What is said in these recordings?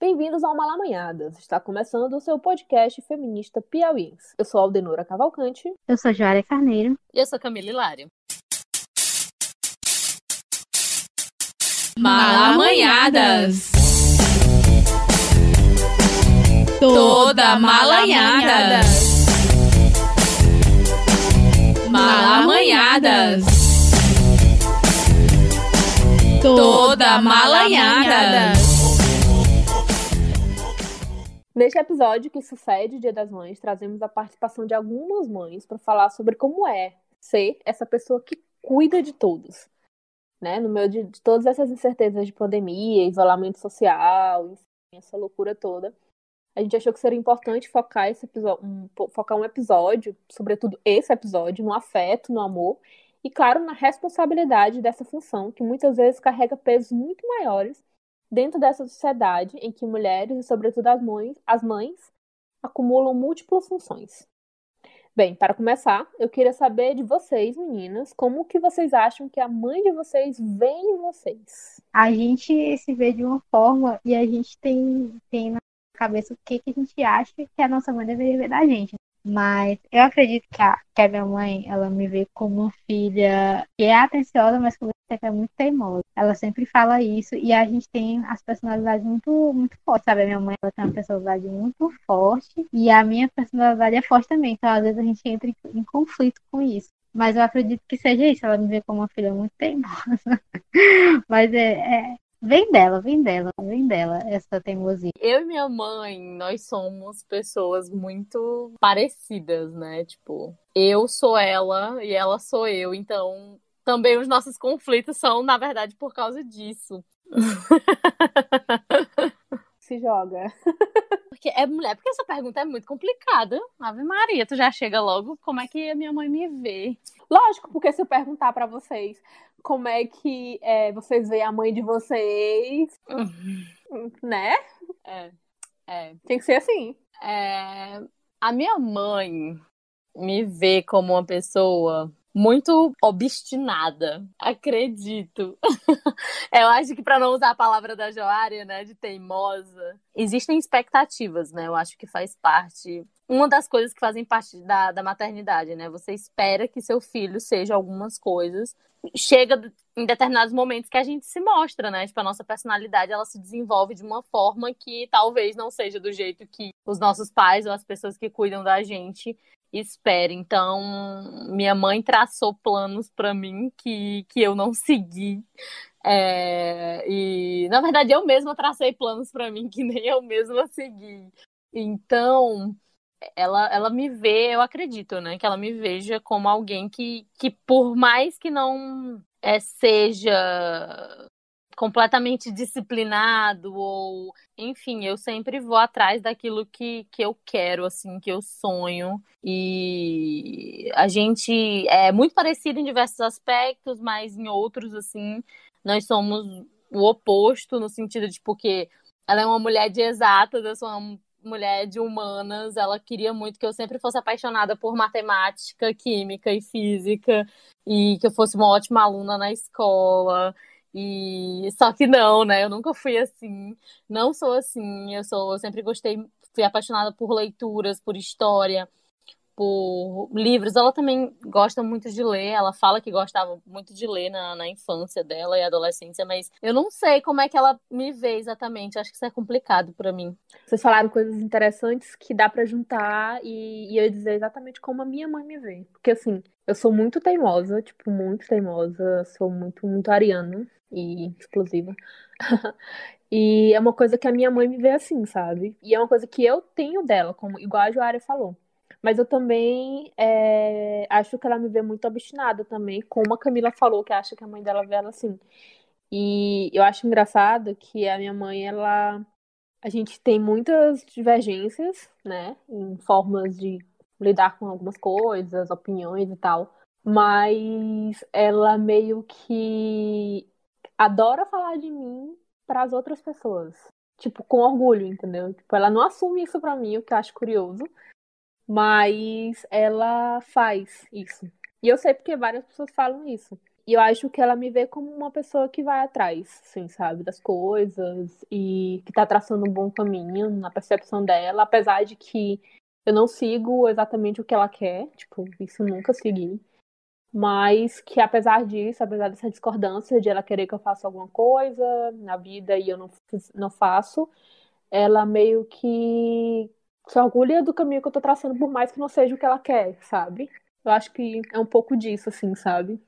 Bem-vindos ao Malamanhadas. Está começando o seu podcast feminista Piauiense. Eu sou Aldenora Cavalcante. Eu sou Joária Carneiro. E eu sou Camila Hilário. Malamanhadas. Toda malanhada. Malamanhadas. Toda malanhada. Neste episódio que sucede Dia das Mães, trazemos a participação de algumas mães para falar sobre como é ser essa pessoa que cuida de todos. Né? No meio de, de todas essas incertezas de pandemia, isolamento social, enfim, essa loucura toda a gente achou que seria importante focar esse episódio, um, focar um episódio, sobretudo esse episódio, no afeto, no amor e, claro, na responsabilidade dessa função, que muitas vezes carrega pesos muito maiores dentro dessa sociedade em que mulheres, e sobretudo as mães, as mães acumulam múltiplas funções. Bem, para começar, eu queria saber de vocês, meninas, como que vocês acham que a mãe de vocês vê em vocês? A gente se vê de uma forma e a gente tem, tem na cabeça o que, que a gente acha que a nossa mãe deveria ver da gente. Mas eu acredito que a, que a minha mãe, ela me vê como uma filha que é atenciosa, mas que é muito teimosa. Ela sempre fala isso e a gente tem as personalidades muito, muito fortes, sabe? A minha mãe, ela tem uma personalidade muito forte e a minha personalidade é forte também. Então, às vezes, a gente entra em, em conflito com isso. Mas eu acredito que seja isso. Ela me vê como uma filha muito teimosa. Mas é, é, Vem dela, vem dela, vem dela, essa teimosia. Eu e minha mãe, nós somos pessoas muito parecidas, né? Tipo, eu sou ela e ela sou eu, então também os nossos conflitos são, na verdade, por causa disso. Se joga. Porque é mulher, porque essa pergunta é muito complicada. Ave Maria, tu já chega logo, como é que a minha mãe me vê? Lógico, porque se eu perguntar para vocês como é que é, vocês veem a mãe de vocês, uhum. né? É, é. Tem que ser assim. É, a minha mãe me vê como uma pessoa muito obstinada, acredito. eu acho que para não usar a palavra da Joária, né, de teimosa, existem expectativas, né? Eu acho que faz parte uma das coisas que fazem parte da, da maternidade, né? Você espera que seu filho seja algumas coisas. Chega em determinados momentos que a gente se mostra, né? Tipo, a nossa personalidade, ela se desenvolve de uma forma que talvez não seja do jeito que os nossos pais ou as pessoas que cuidam da gente espera. Então, minha mãe traçou planos para mim que, que eu não segui. É, e, na verdade, eu mesma tracei planos para mim que nem eu mesma segui. Então, ela, ela me vê, eu acredito, né? Que ela me veja como alguém que, que por mais que não é, seja completamente disciplinado ou enfim, eu sempre vou atrás daquilo que, que eu quero, assim, que eu sonho. E a gente é muito parecido em diversos aspectos, mas em outros, assim, nós somos o oposto, no sentido de porque ela é uma mulher de exatas, eu sou uma mulher de humanas, ela queria muito que eu sempre fosse apaixonada por matemática, química e física, e que eu fosse uma ótima aluna na escola. E só que não, né? Eu nunca fui assim. Não sou assim. Eu sou, eu sempre gostei, fui apaixonada por leituras, por história, por livros. Ela também gosta muito de ler. Ela fala que gostava muito de ler na, na infância dela e adolescência, mas eu não sei como é que ela me vê exatamente. Acho que isso é complicado para mim. Vocês falaram coisas interessantes que dá para juntar e, e eu dizer exatamente como a minha mãe me vê. Porque assim, eu sou muito teimosa, tipo, muito teimosa, sou muito, muito ariana e explosiva. e é uma coisa que a minha mãe me vê assim, sabe? E é uma coisa que eu tenho dela, como igual a Joária falou. Mas eu também é, acho que ela me vê muito obstinada também, como a Camila falou, que acha que a mãe dela vê ela assim. E eu acho engraçado que a minha mãe, ela. A gente tem muitas divergências, né? Em formas de lidar com algumas coisas, opiniões e tal. Mas ela meio que adora falar de mim para as outras pessoas. Tipo, com orgulho, entendeu? Tipo, ela não assume isso para mim, o que eu acho curioso. Mas ela faz isso. E eu sei porque várias pessoas falam isso. E eu acho que ela me vê como uma pessoa que vai atrás, assim, sabe, das coisas e que tá traçando um bom caminho na percepção dela, apesar de que eu não sigo exatamente o que ela quer, tipo, isso nunca segui. Mas que apesar disso, apesar dessa discordância de ela querer que eu faça alguma coisa na vida e eu não, não faço, ela meio que se orgulha do caminho que eu tô traçando, por mais que não seja o que ela quer, sabe? Eu acho que é um pouco disso, assim, sabe?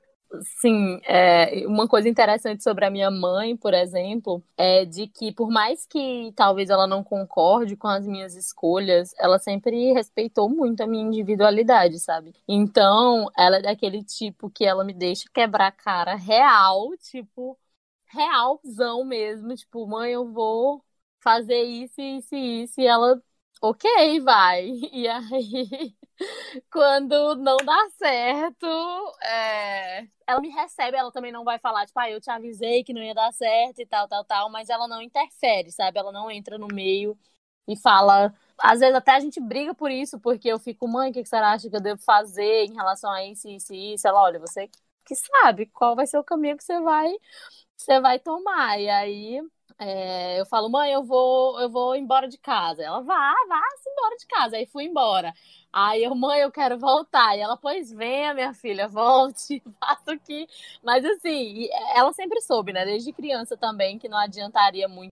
Sim, é, uma coisa interessante sobre a minha mãe, por exemplo, é de que por mais que talvez ela não concorde com as minhas escolhas, ela sempre respeitou muito a minha individualidade, sabe? Então, ela é daquele tipo que ela me deixa quebrar a cara real, tipo, realzão mesmo, tipo, mãe, eu vou fazer isso, isso e isso, e ela, ok, vai. E aí quando não dá certo, é... ela me recebe, ela também não vai falar, tipo, ah, eu te avisei que não ia dar certo e tal, tal, tal, mas ela não interfere, sabe? Ela não entra no meio e fala. Às vezes até a gente briga por isso, porque eu fico, mãe, o que você acha que eu devo fazer em relação a isso, isso e isso? Ela, olha, você que sabe qual vai ser o caminho que você vai, você vai tomar. E aí é, eu falo, mãe, eu vou, eu vou embora de casa. Ela, vá, vá, se embora de casa. Aí fui embora. Aí eu, mãe, eu quero voltar. E ela, pois venha, minha filha, volte, faça aqui. Mas assim, ela sempre soube, né? Desde criança também, que não adiantaria muito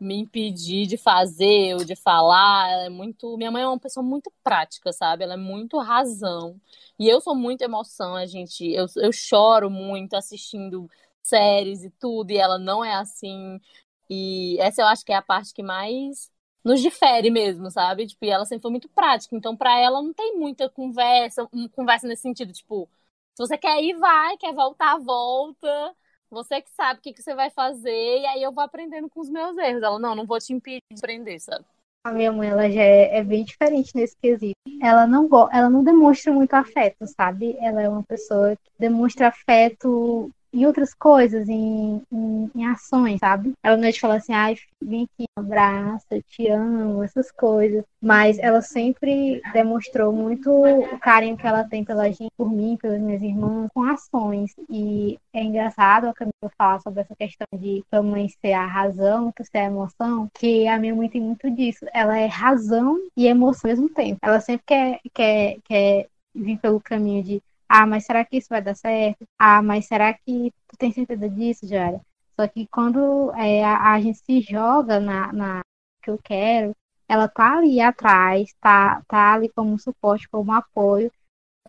me impedir de fazer ou de falar. Ela é muito. Minha mãe é uma pessoa muito prática, sabe? Ela é muito razão. E eu sou muito emoção, a gente. Eu, eu choro muito assistindo séries e tudo, e ela não é assim. E essa eu acho que é a parte que mais nos difere mesmo, sabe? Tipo, e ela sempre foi muito prática. Então, para ela não tem muita conversa, conversa nesse sentido, tipo, se você quer ir, vai, quer voltar, volta. Você que sabe o que, que você vai fazer, e aí eu vou aprendendo com os meus erros. Ela, não, não vou te impedir de aprender, sabe? A minha mãe, ela já é, é bem diferente nesse quesito. Ela não, ela não demonstra muito afeto, sabe? Ela é uma pessoa que demonstra afeto em outras coisas, em, em, em, ações, sabe? Ela não é de falar assim, ai, vem aqui, abraço, eu te amo, essas coisas. Mas ela sempre demonstrou muito o carinho que ela tem pela gente, por mim, pelas minhas irmãs, com ações. E é engraçado a Camila falar sobre essa questão de a mãe ser a razão, que ser a emoção, que a minha mãe tem muito disso. Ela é razão e emoção ao mesmo tempo. Ela sempre quer, quer, quer vir pelo caminho de ah, mas será que isso vai dar certo? Ah, mas será que tu tem certeza disso, Jara? Só que quando é, a, a, gente se joga na, na que eu quero, ela tá ali atrás, tá, tá ali como suporte, como apoio,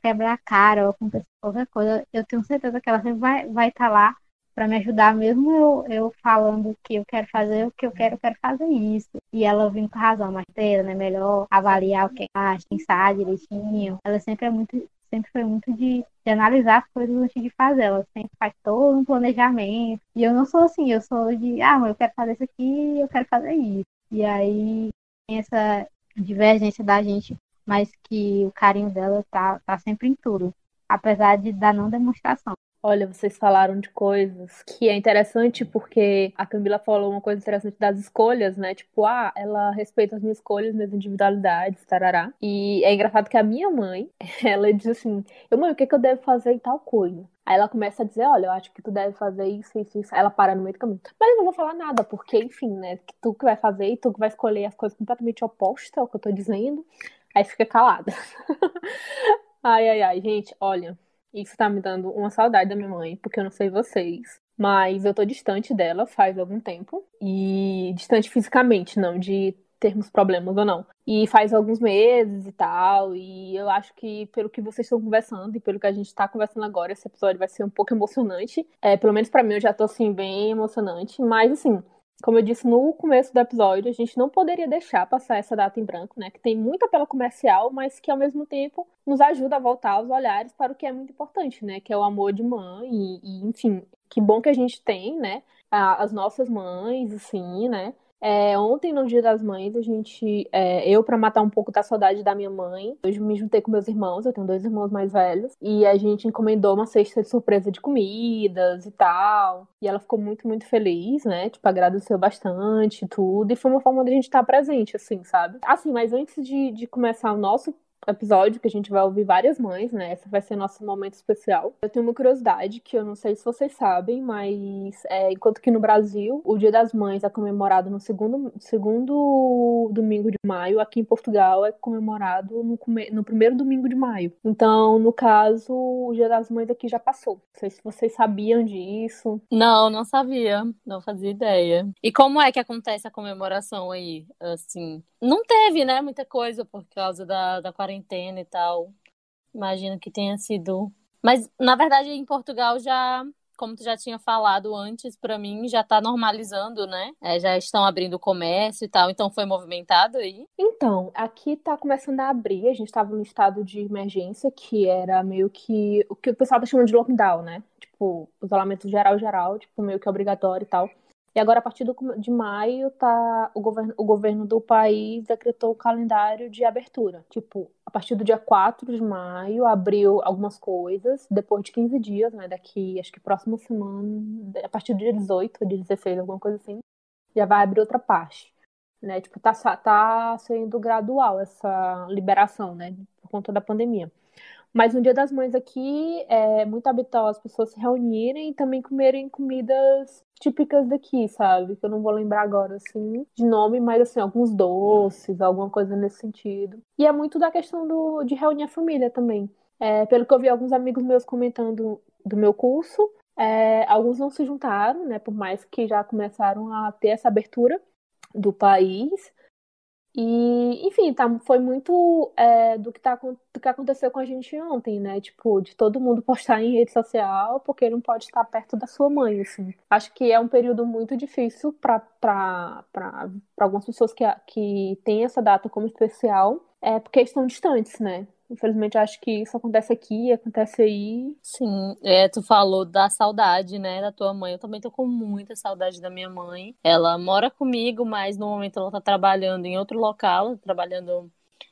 quebrar a cara ou acontecer qualquer coisa, eu tenho certeza que ela sempre vai estar vai tá lá para me ajudar, mesmo eu, eu falando que eu quero fazer o que eu quero, eu quero fazer isso. E ela vindo com razão, mas né? Melhor avaliar o que acha, pensar direitinho. Ela sempre é muito sempre foi muito de, de, analisar as coisas antes de fazer. Ela sempre faz todo um planejamento. E eu não sou assim, eu sou de, ah, eu quero fazer isso aqui, eu quero fazer isso. E aí tem essa divergência da gente, mas que o carinho dela tá, tá sempre em tudo. Apesar de da não demonstração. Olha, vocês falaram de coisas que é interessante porque a Camila falou uma coisa interessante das escolhas, né? Tipo, ah, ela respeita as minhas escolhas, minhas individualidades, tarará. E é engraçado que a minha mãe, ela diz assim: Eu, mãe, o que, que eu devo fazer em tal coisa? Aí ela começa a dizer, olha, eu acho que tu deve fazer isso, isso, isso. Aí ela para no meio do caminho. Mas eu não vou falar nada, porque, enfim, né? Que tu que vai fazer e tu que vai escolher as coisas completamente opostas ao que eu tô dizendo. Aí fica calada. ai, ai, ai, gente, olha. Isso tá me dando uma saudade da minha mãe, porque eu não sei vocês. Mas eu tô distante dela faz algum tempo. E distante fisicamente, não de termos problemas ou não. E faz alguns meses e tal. E eu acho que, pelo que vocês estão conversando e pelo que a gente tá conversando agora, esse episódio vai ser um pouco emocionante. É, pelo menos para mim, eu já tô assim, bem emocionante. Mas assim, como eu disse no começo do episódio, a gente não poderia deixar passar essa data em branco, né? Que tem muito apelo comercial, mas que ao mesmo tempo nos ajuda a voltar os olhares para o que é muito importante, né? Que é o amor de mãe e, e enfim, que bom que a gente tem, né? As nossas mães, assim, né? É, ontem, no Dia das Mães, a gente. É, eu, para matar um pouco da saudade da minha mãe, hoje me juntei com meus irmãos, eu tenho dois irmãos mais velhos, e a gente encomendou uma cesta de surpresa de comidas e tal. E ela ficou muito, muito feliz, né? Tipo, agradeceu bastante tudo. E foi uma forma de a gente estar presente, assim, sabe? Assim, mas antes de, de começar o nosso episódio que a gente vai ouvir várias mães, né? Essa vai ser nosso momento especial. Eu tenho uma curiosidade que eu não sei se vocês sabem, mas é, enquanto que no Brasil o Dia das Mães é comemorado no segundo, segundo domingo de maio, aqui em Portugal é comemorado no, no primeiro domingo de maio. Então, no caso, o Dia das Mães aqui já passou. Não sei se vocês sabiam disso. Não, não sabia. Não fazia ideia. E como é que acontece a comemoração aí? Assim, não teve, né, muita coisa por causa da, da quarentena e tal. Imagino que tenha sido. Mas, na verdade, em Portugal já como tu já tinha falado antes, para mim já tá normalizando, né? É, já estão abrindo o comércio e tal, então foi movimentado aí? Então, aqui tá começando a abrir, a gente tava no estado de emergência, que era meio que o que o pessoal tá chamando de lockdown, né? Tipo, isolamento geral, geral, tipo, meio que obrigatório e tal. E agora, a partir do, de maio, tá, o, governo, o governo do país decretou o calendário de abertura. Tipo, a partir do dia 4 de maio, abriu algumas coisas. Depois de 15 dias, né? Daqui, acho que próxima semana, a partir do dia 18 ou dia 16, alguma coisa assim, já vai abrir outra parte. Né? Tipo, tá, tá sendo gradual essa liberação, né? Por conta da pandemia. Mas no Dia das Mães aqui é muito habitual as pessoas se reunirem e também comerem comidas típicas daqui, sabe? Que eu não vou lembrar agora, assim, de nome, mas assim, alguns doces, alguma coisa nesse sentido. E é muito da questão do, de reunir a família também. É, pelo que eu vi alguns amigos meus comentando do meu curso, é, alguns não se juntaram, né? Por mais que já começaram a ter essa abertura do país. E, enfim, tá, foi muito é, do, que tá, do que aconteceu com a gente ontem, né? Tipo, de todo mundo postar em rede social porque não pode estar perto da sua mãe, assim. Acho que é um período muito difícil para algumas pessoas que, que têm essa data como especial, é porque estão distantes, né? Infelizmente, acho que isso acontece aqui, acontece aí. Sim, é, tu falou da saudade, né, da tua mãe. Eu também tô com muita saudade da minha mãe. Ela mora comigo, mas no momento ela tá trabalhando em outro local, trabalhando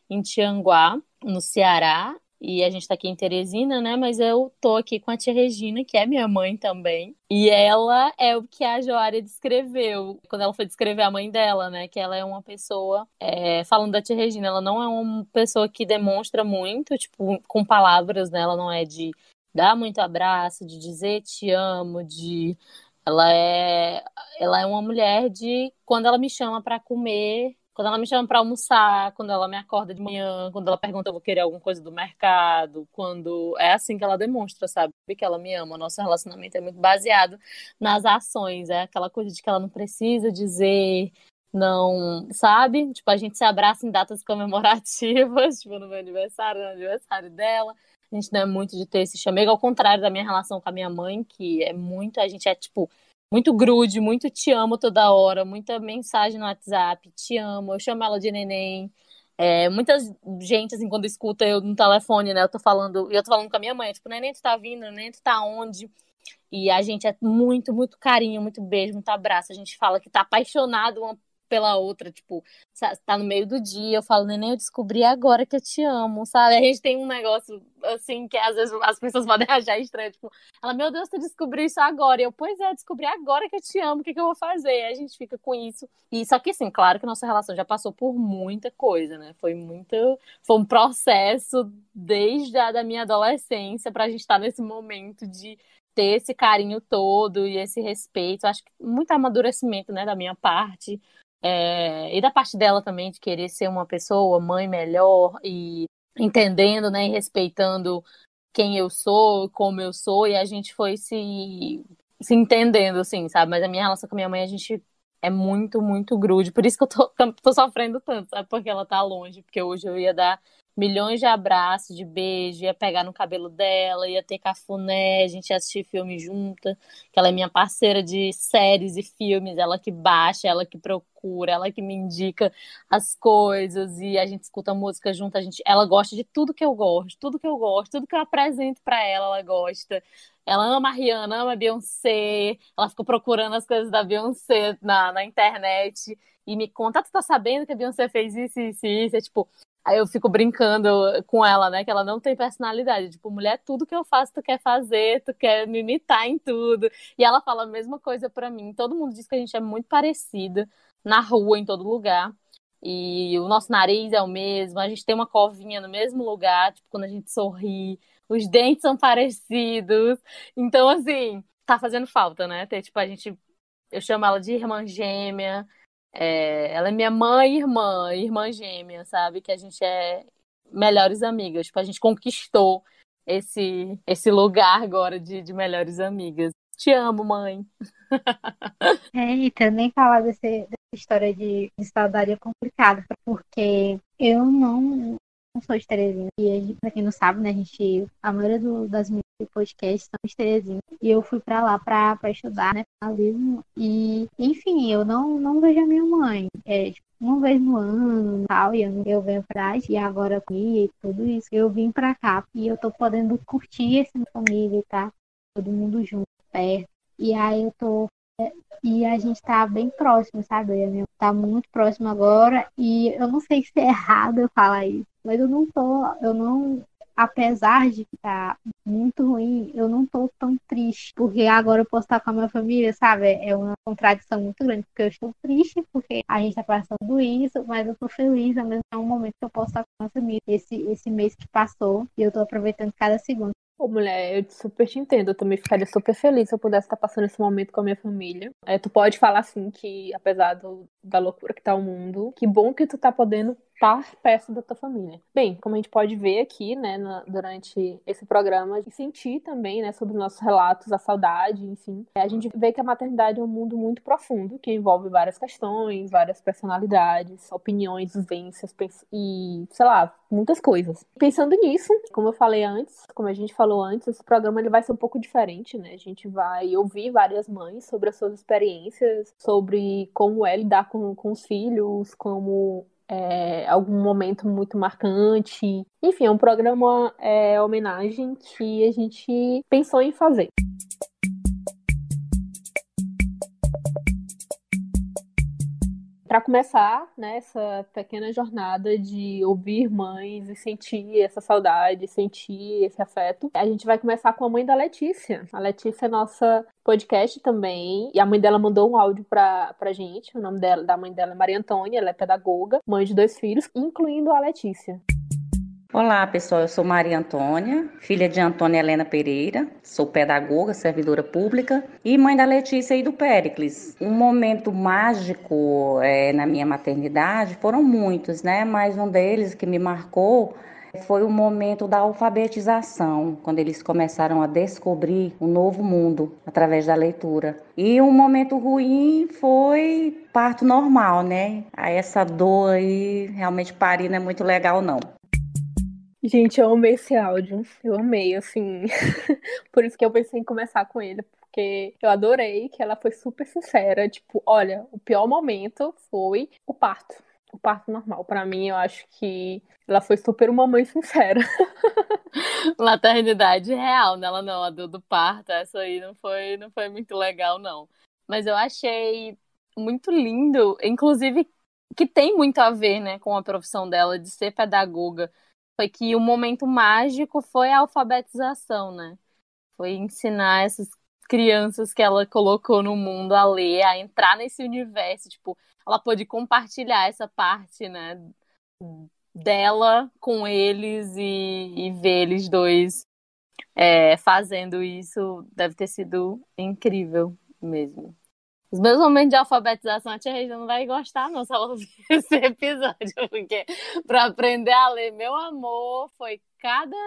em Tianguá, no Ceará. E a gente tá aqui em Teresina, né? Mas eu tô aqui com a tia Regina, que é minha mãe também. E ela é o que a Joária descreveu quando ela foi descrever a mãe dela, né? Que ela é uma pessoa, é, falando da tia Regina, ela não é uma pessoa que demonstra muito, tipo, com palavras, né? Ela não é de dar muito abraço, de dizer te amo, de ela é ela é uma mulher de quando ela me chama para comer quando ela me chama para almoçar, quando ela me acorda de manhã, quando ela pergunta eu vou querer alguma coisa do mercado, quando é assim que ela demonstra, sabe? Que ela me ama. O nosso relacionamento é muito baseado nas ações, é aquela coisa de que ela não precisa dizer, não, sabe? Tipo, a gente se abraça em datas comemorativas, tipo no meu aniversário, no aniversário dela. A gente não é muito de ter esse chamego, ao contrário da minha relação com a minha mãe, que é muito, a gente é tipo muito grude, muito te amo toda hora, muita mensagem no WhatsApp, te amo, eu chamo ela de neném. É, muita gente, assim, quando escuta eu no telefone, né, eu tô falando, eu tô falando com a minha mãe, tipo, neném, tu tá vindo, neném, tu tá onde? E a gente é muito, muito carinho, muito beijo, muito abraço. A gente fala que tá apaixonado uma pela outra, tipo, tá no meio do dia, eu falo, neném, eu descobri agora que eu te amo, sabe? A gente tem um negócio, assim, que às vezes as pessoas podem achar estranho, tipo, ela, meu Deus, tu descobriu isso agora. E eu, pois é, descobri agora que eu te amo, o que, que eu vou fazer? Aí a gente fica com isso. E só que, assim, claro que nossa relação já passou por muita coisa, né? Foi muito, foi um processo desde a da minha adolescência pra gente estar tá nesse momento de ter esse carinho todo e esse respeito. Acho que muito amadurecimento, né, da minha parte é, e da parte dela também, de querer ser uma pessoa, mãe melhor e entendendo, né, e respeitando quem eu sou, como eu sou, e a gente foi se, se entendendo, assim, sabe? Mas a minha relação com a minha mãe, a gente é muito, muito grude. Por isso que eu tô, tô sofrendo tanto, sabe? Porque ela tá longe, porque hoje eu ia dar milhões de abraços, de beijo, ia pegar no cabelo dela, ia ter cafuné, a gente ia assistir filme junta, que ela é minha parceira de séries e filmes, ela que baixa, ela que procura, ela que me indica as coisas e a gente escuta música junto, a gente, ela gosta de tudo que eu gosto, tudo que eu gosto, tudo que eu apresento para ela, ela gosta. Ela ama a Rihanna, ama a Beyoncé, ela fica procurando as coisas da Beyoncé na, na internet e me conta, ah, tu tá sabendo que a Beyoncé fez isso, isso, isso? É tipo, Aí eu fico brincando com ela, né? Que ela não tem personalidade. Tipo, mulher, tudo que eu faço, tu quer fazer, tu quer me imitar em tudo. E ela fala a mesma coisa para mim. Todo mundo diz que a gente é muito parecida na rua, em todo lugar. E o nosso nariz é o mesmo, a gente tem uma covinha no mesmo lugar, tipo, quando a gente sorri, os dentes são parecidos. Então, assim, tá fazendo falta, né? Ter, tipo, a gente. Eu chamo ela de irmã gêmea. É, ela é minha mãe e irmã, irmã gêmea, sabe? Que a gente é melhores amigas. Tipo, a gente conquistou esse, esse lugar agora de, de melhores amigas. Te amo, mãe. É, e também falar desse, dessa história de, de saudade é complicada, porque eu não, não sou de. E pra quem não sabe, né, a gente, a maioria do, das minhas podcasts são de Terezinha. E eu fui pra lá pra, pra estudar, né, jornalismo. E, enfim, eu não, não vejo a minha mãe. É, tipo, uma vez no ano tal, e eu, eu venho pra e agora aqui e tudo isso. Eu vim pra cá e eu tô podendo curtir esse família, tá? Todo mundo junto, perto. E aí eu tô e a gente tá bem próximo, sabe? Eu tá muito próximo agora e eu não sei se é errado eu falar isso, mas eu não tô, eu não, apesar de estar tá muito ruim, eu não tô tão triste, porque agora eu posso estar com a minha família, sabe? É uma contradição muito grande, porque eu estou triste porque a gente tá passando isso, mas eu tô feliz ao mesmo é um momento que eu posso estar com a minha família. Esse, esse mês que passou e eu tô aproveitando cada segundo. Ô, mulher, eu super te entendo. Eu também ficaria super feliz se eu pudesse estar passando esse momento com a minha família. É, tu pode falar, assim, que apesar do, da loucura que tá o mundo, que bom que tu tá podendo estar perto da tua família. Bem, como a gente pode ver aqui, né, na, durante esse programa, e sentir também, né, sobre os nossos relatos, a saudade, enfim, a gente vê que a maternidade é um mundo muito profundo, que envolve várias questões, várias personalidades, opiniões, vivências e, sei lá, muitas coisas. Pensando nisso, como eu falei antes, como a gente falou antes, esse programa ele vai ser um pouco diferente, né? A gente vai ouvir várias mães sobre as suas experiências, sobre como é lidar com, com os filhos, como é, algum momento muito marcante. Enfim, é um programa é, homenagem que a gente pensou em fazer. Para começar né, essa pequena jornada de ouvir mães e sentir essa saudade, sentir esse afeto, a gente vai começar com a mãe da Letícia. A Letícia é nossa podcast também, e a mãe dela mandou um áudio pra, pra gente. O nome dela, da mãe dela é Maria Antônia, ela é pedagoga, mãe de dois filhos, incluindo a Letícia. Olá, pessoal. Eu sou Maria Antônia, filha de Antônia Helena Pereira. Sou pedagoga, servidora pública e mãe da Letícia e do Péricles. Um momento mágico é, na minha maternidade foram muitos, né? Mas um deles que me marcou foi o momento da alfabetização, quando eles começaram a descobrir um novo mundo através da leitura. E um momento ruim foi parto normal, né? Essa dor aí, realmente parir não é muito legal, não. Gente, eu amei esse áudio. Eu amei, assim. Por isso que eu pensei em começar com ele, porque eu adorei que ela foi super sincera. Tipo, olha, o pior momento foi o parto. O parto normal. Para mim, eu acho que ela foi super uma mãe sincera. Maternidade real, né? Ela não, a do, do parto, essa aí não foi, não foi muito legal, não. Mas eu achei muito lindo, inclusive que tem muito a ver, né, com a profissão dela de ser pedagoga foi que o momento mágico foi a alfabetização, né? Foi ensinar essas crianças que ela colocou no mundo a ler, a entrar nesse universo, tipo, ela pôde compartilhar essa parte, né, dela com eles e, e ver eles dois é, fazendo isso deve ter sido incrível mesmo. Os meus momentos de alfabetização, a tia Regina não vai gostar, não, se ela ouvir esse episódio, porque para aprender a ler, meu amor, foi cada.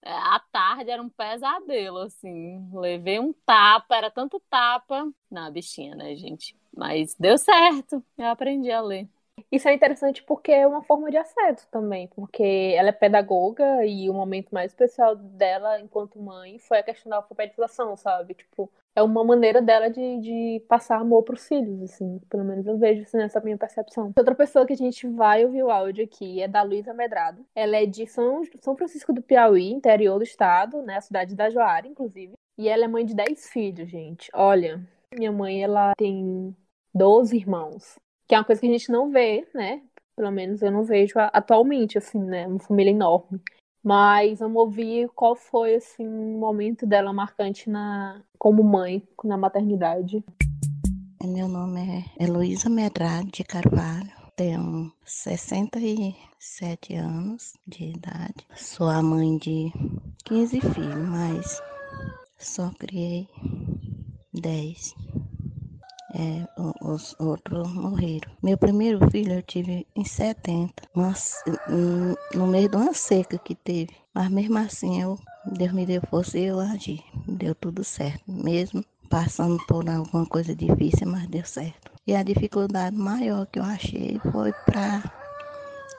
É, a tarde era um pesadelo, assim. Levei um tapa, era tanto tapa. Na bichinha, né, gente? Mas deu certo, eu aprendi a ler. Isso é interessante porque é uma forma de afeto também, porque ela é pedagoga e o momento mais especial dela enquanto mãe foi a questão da alfabetização, sabe? Tipo, é uma maneira dela de, de passar amor para os filhos, assim. Pelo menos eu vejo isso nessa minha percepção. Outra pessoa que a gente vai ouvir o áudio aqui é da Luísa Medrado. Ela é de São, São Francisco do Piauí, interior do estado, né? A cidade da Joara, inclusive. E ela é mãe de 10 filhos, gente. Olha, minha mãe, ela tem 12 irmãos. Que é uma coisa que a gente não vê, né? Pelo menos eu não vejo atualmente, assim, né? Uma família enorme. Mas vamos ouvir qual foi assim o momento dela marcante na como mãe na maternidade. Meu nome é Heloísa Medrade de Carvalho, tenho 67 anos de idade. Sou a mãe de 15 filhos, mas só criei 10. É, os outros morreram. Meu primeiro filho eu tive em 70, mas, no meio de uma seca que teve. Mas mesmo assim, eu, Deus me deu força e eu agi. Deu tudo certo. Mesmo passando por alguma coisa difícil, mas deu certo. E a dificuldade maior que eu achei foi para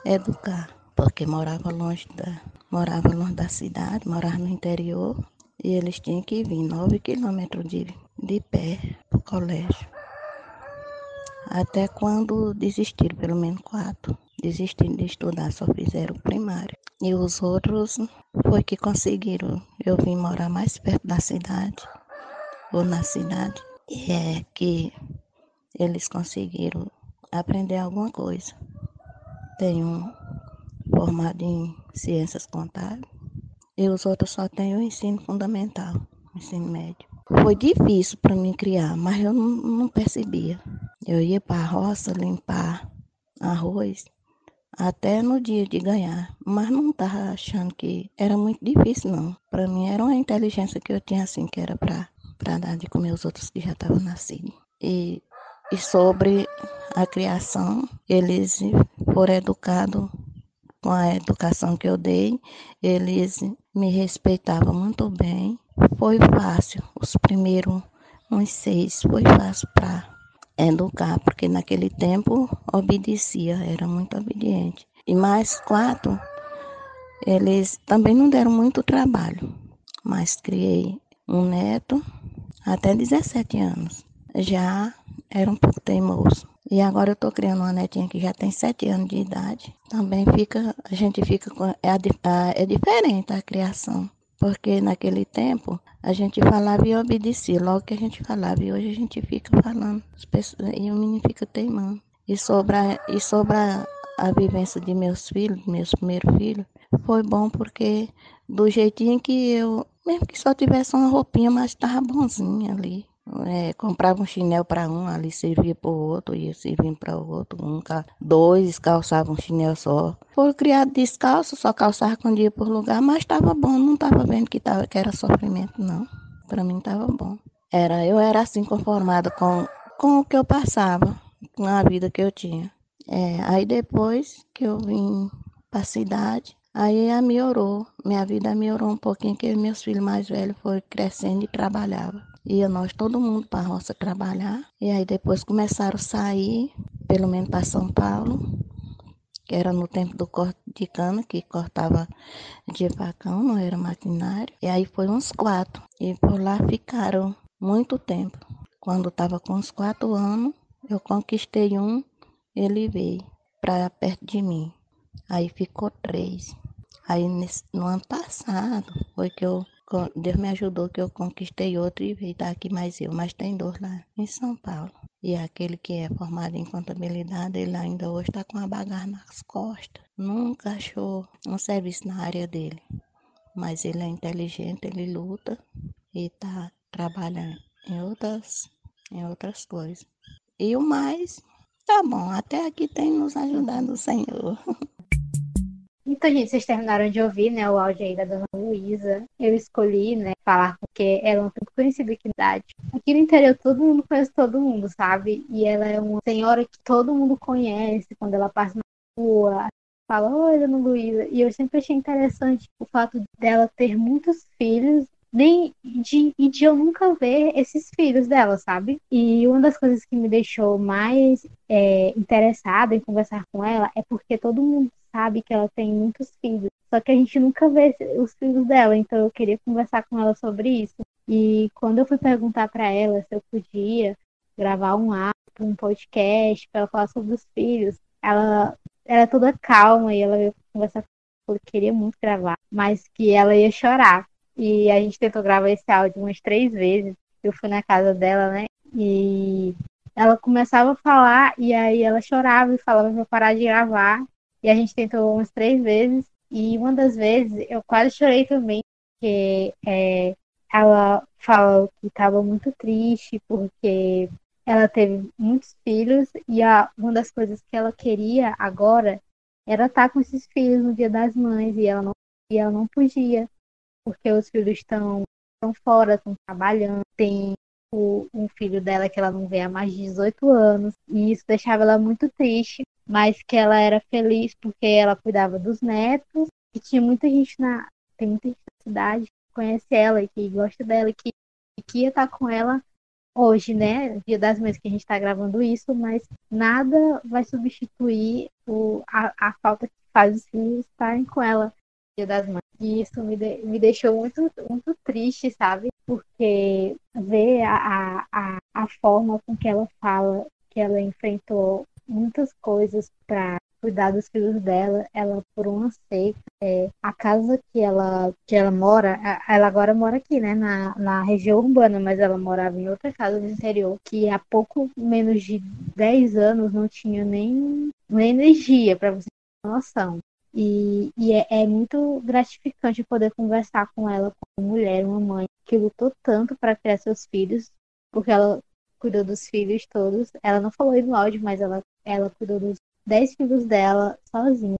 educar, porque morava longe da, morava longe da cidade, morava no interior, e eles tinham que vir 9 quilômetros de, de pé para o colégio. Até quando desistiram, pelo menos quatro, desistiram de estudar, só fizeram o primário. E os outros foi que conseguiram. Eu vim morar mais perto da cidade, ou na cidade, e é que eles conseguiram aprender alguma coisa. Tem um formado em ciências contábeis e os outros só têm o ensino fundamental, o ensino médio. Foi difícil para mim criar, mas eu não, não percebia. Eu ia para a roça limpar arroz até no dia de ganhar, mas não estava achando que era muito difícil, não. Para mim era uma inteligência que eu tinha assim, que era para dar de comer os outros que já estavam nascidos. E e sobre a criação, eles foram educados com a educação que eu dei, eles me respeitavam muito bem. Foi fácil, os primeiros uns seis, foi fácil para educar, porque naquele tempo obedecia, era muito obediente. E mais quatro, eles também não deram muito trabalho, mas criei um neto até 17 anos. Já era um pouco teimoso. E agora eu estou criando uma netinha que já tem sete anos de idade. Também fica, a gente fica com. É, é diferente a criação. Porque naquele tempo a gente falava e obedecia. Logo que a gente falava. E hoje a gente fica falando. Pessoas, e o menino fica teimando. E sobre, a, e sobre a, a vivência de meus filhos, meus primeiros filhos, foi bom porque do jeitinho que eu, mesmo que só tivesse uma roupinha, mas estava bonzinha ali. É, comprava um chinelo para um, ali servia para o outro, ia servindo para o outro, um, dois calçavam um chinelo só. Foi criado descalço, só calçava quando ia por lugar, mas estava bom, não estava vendo que, tava, que era sofrimento, não. Para mim estava bom. Era, eu era assim conformada com, com o que eu passava, com a vida que eu tinha. É, aí depois que eu vim para a cidade, aí melhorou, minha vida melhorou um pouquinho, que meus filhos mais velhos foram crescendo e trabalhavam ia nós todo mundo para a roça trabalhar. E aí depois começaram a sair, pelo menos para São Paulo, que era no tempo do corte de cana, que cortava de facão, não era maquinário. E aí foi uns quatro. E por lá ficaram muito tempo. Quando estava com uns quatro anos, eu conquistei um, ele veio para perto de mim. Aí ficou três. Aí nesse, no ano passado foi que eu Deus me ajudou que eu conquistei outro e veio estar aqui mais eu, mas tem dois lá em São Paulo. E aquele que é formado em contabilidade, ele ainda hoje está com a bagagem nas costas. Nunca achou um serviço na área dele. Mas ele é inteligente, ele luta e está trabalhando em outras, em outras coisas. E o mais, tá bom, até aqui tem nos ajudado o Senhor. Então, gente, vocês terminaram de ouvir, né, o áudio aí da Dona Luísa. Eu escolhi, né, falar porque ela é uma muito conhecida aqui na. Aqui no interior todo mundo conhece todo mundo, sabe? E ela é uma senhora que todo mundo conhece quando ela passa na rua. Fala, oi, Dona Luísa. E eu sempre achei interessante o fato dela ter muitos filhos nem de, e de eu nunca ver esses filhos dela, sabe? E uma das coisas que me deixou mais é, interessada em conversar com ela é porque todo mundo sabe que ela tem muitos filhos, só que a gente nunca vê os filhos dela, então eu queria conversar com ela sobre isso. E quando eu fui perguntar para ela se eu podia gravar um áudio, um podcast para ela falar sobre os filhos, ela era toda calma e ela veio conversar comigo, queria muito gravar, mas que ela ia chorar e a gente tentou gravar esse áudio umas três vezes. Eu fui na casa dela, né? E ela começava a falar e aí ela chorava e falava para parar de gravar. E a gente tentou umas três vezes. E uma das vezes eu quase chorei também, porque é, ela falou que estava muito triste, porque ela teve muitos filhos e a, uma das coisas que ela queria agora era estar com esses filhos no Dia das Mães e ela não, e ela não podia, porque os filhos estão, estão fora, estão trabalhando, tem o, um filho dela que ela não vê há mais de 18 anos, e isso deixava ela muito triste, mas que ela era feliz porque ela cuidava dos netos, e tinha muita gente na. Tem muita gente na cidade que conhece ela e que gosta dela e que, que ia estar com ela hoje, né? Dia das Mães que a gente está gravando isso, mas nada vai substituir o, a, a falta que faz os filhos estarem com ela Dia das Mães. E isso me, de, me deixou muito, muito triste, sabe? Porque ver a, a, a forma com que ela fala que ela enfrentou muitas coisas para cuidar dos filhos dela, ela por uma seca, é, a casa que ela que ela mora, ela agora mora aqui, né, na, na região urbana, mas ela morava em outra casa no interior, que há pouco menos de 10 anos não tinha nem, nem energia, para você ter noção. E, e é, é, muito gratificante poder conversar com ela como mulher, uma mãe que lutou tanto para criar seus filhos, porque ela cuidou dos filhos todos. Ela não falou no áudio, mas ela, ela cuidou dos dez filhos dela sozinha.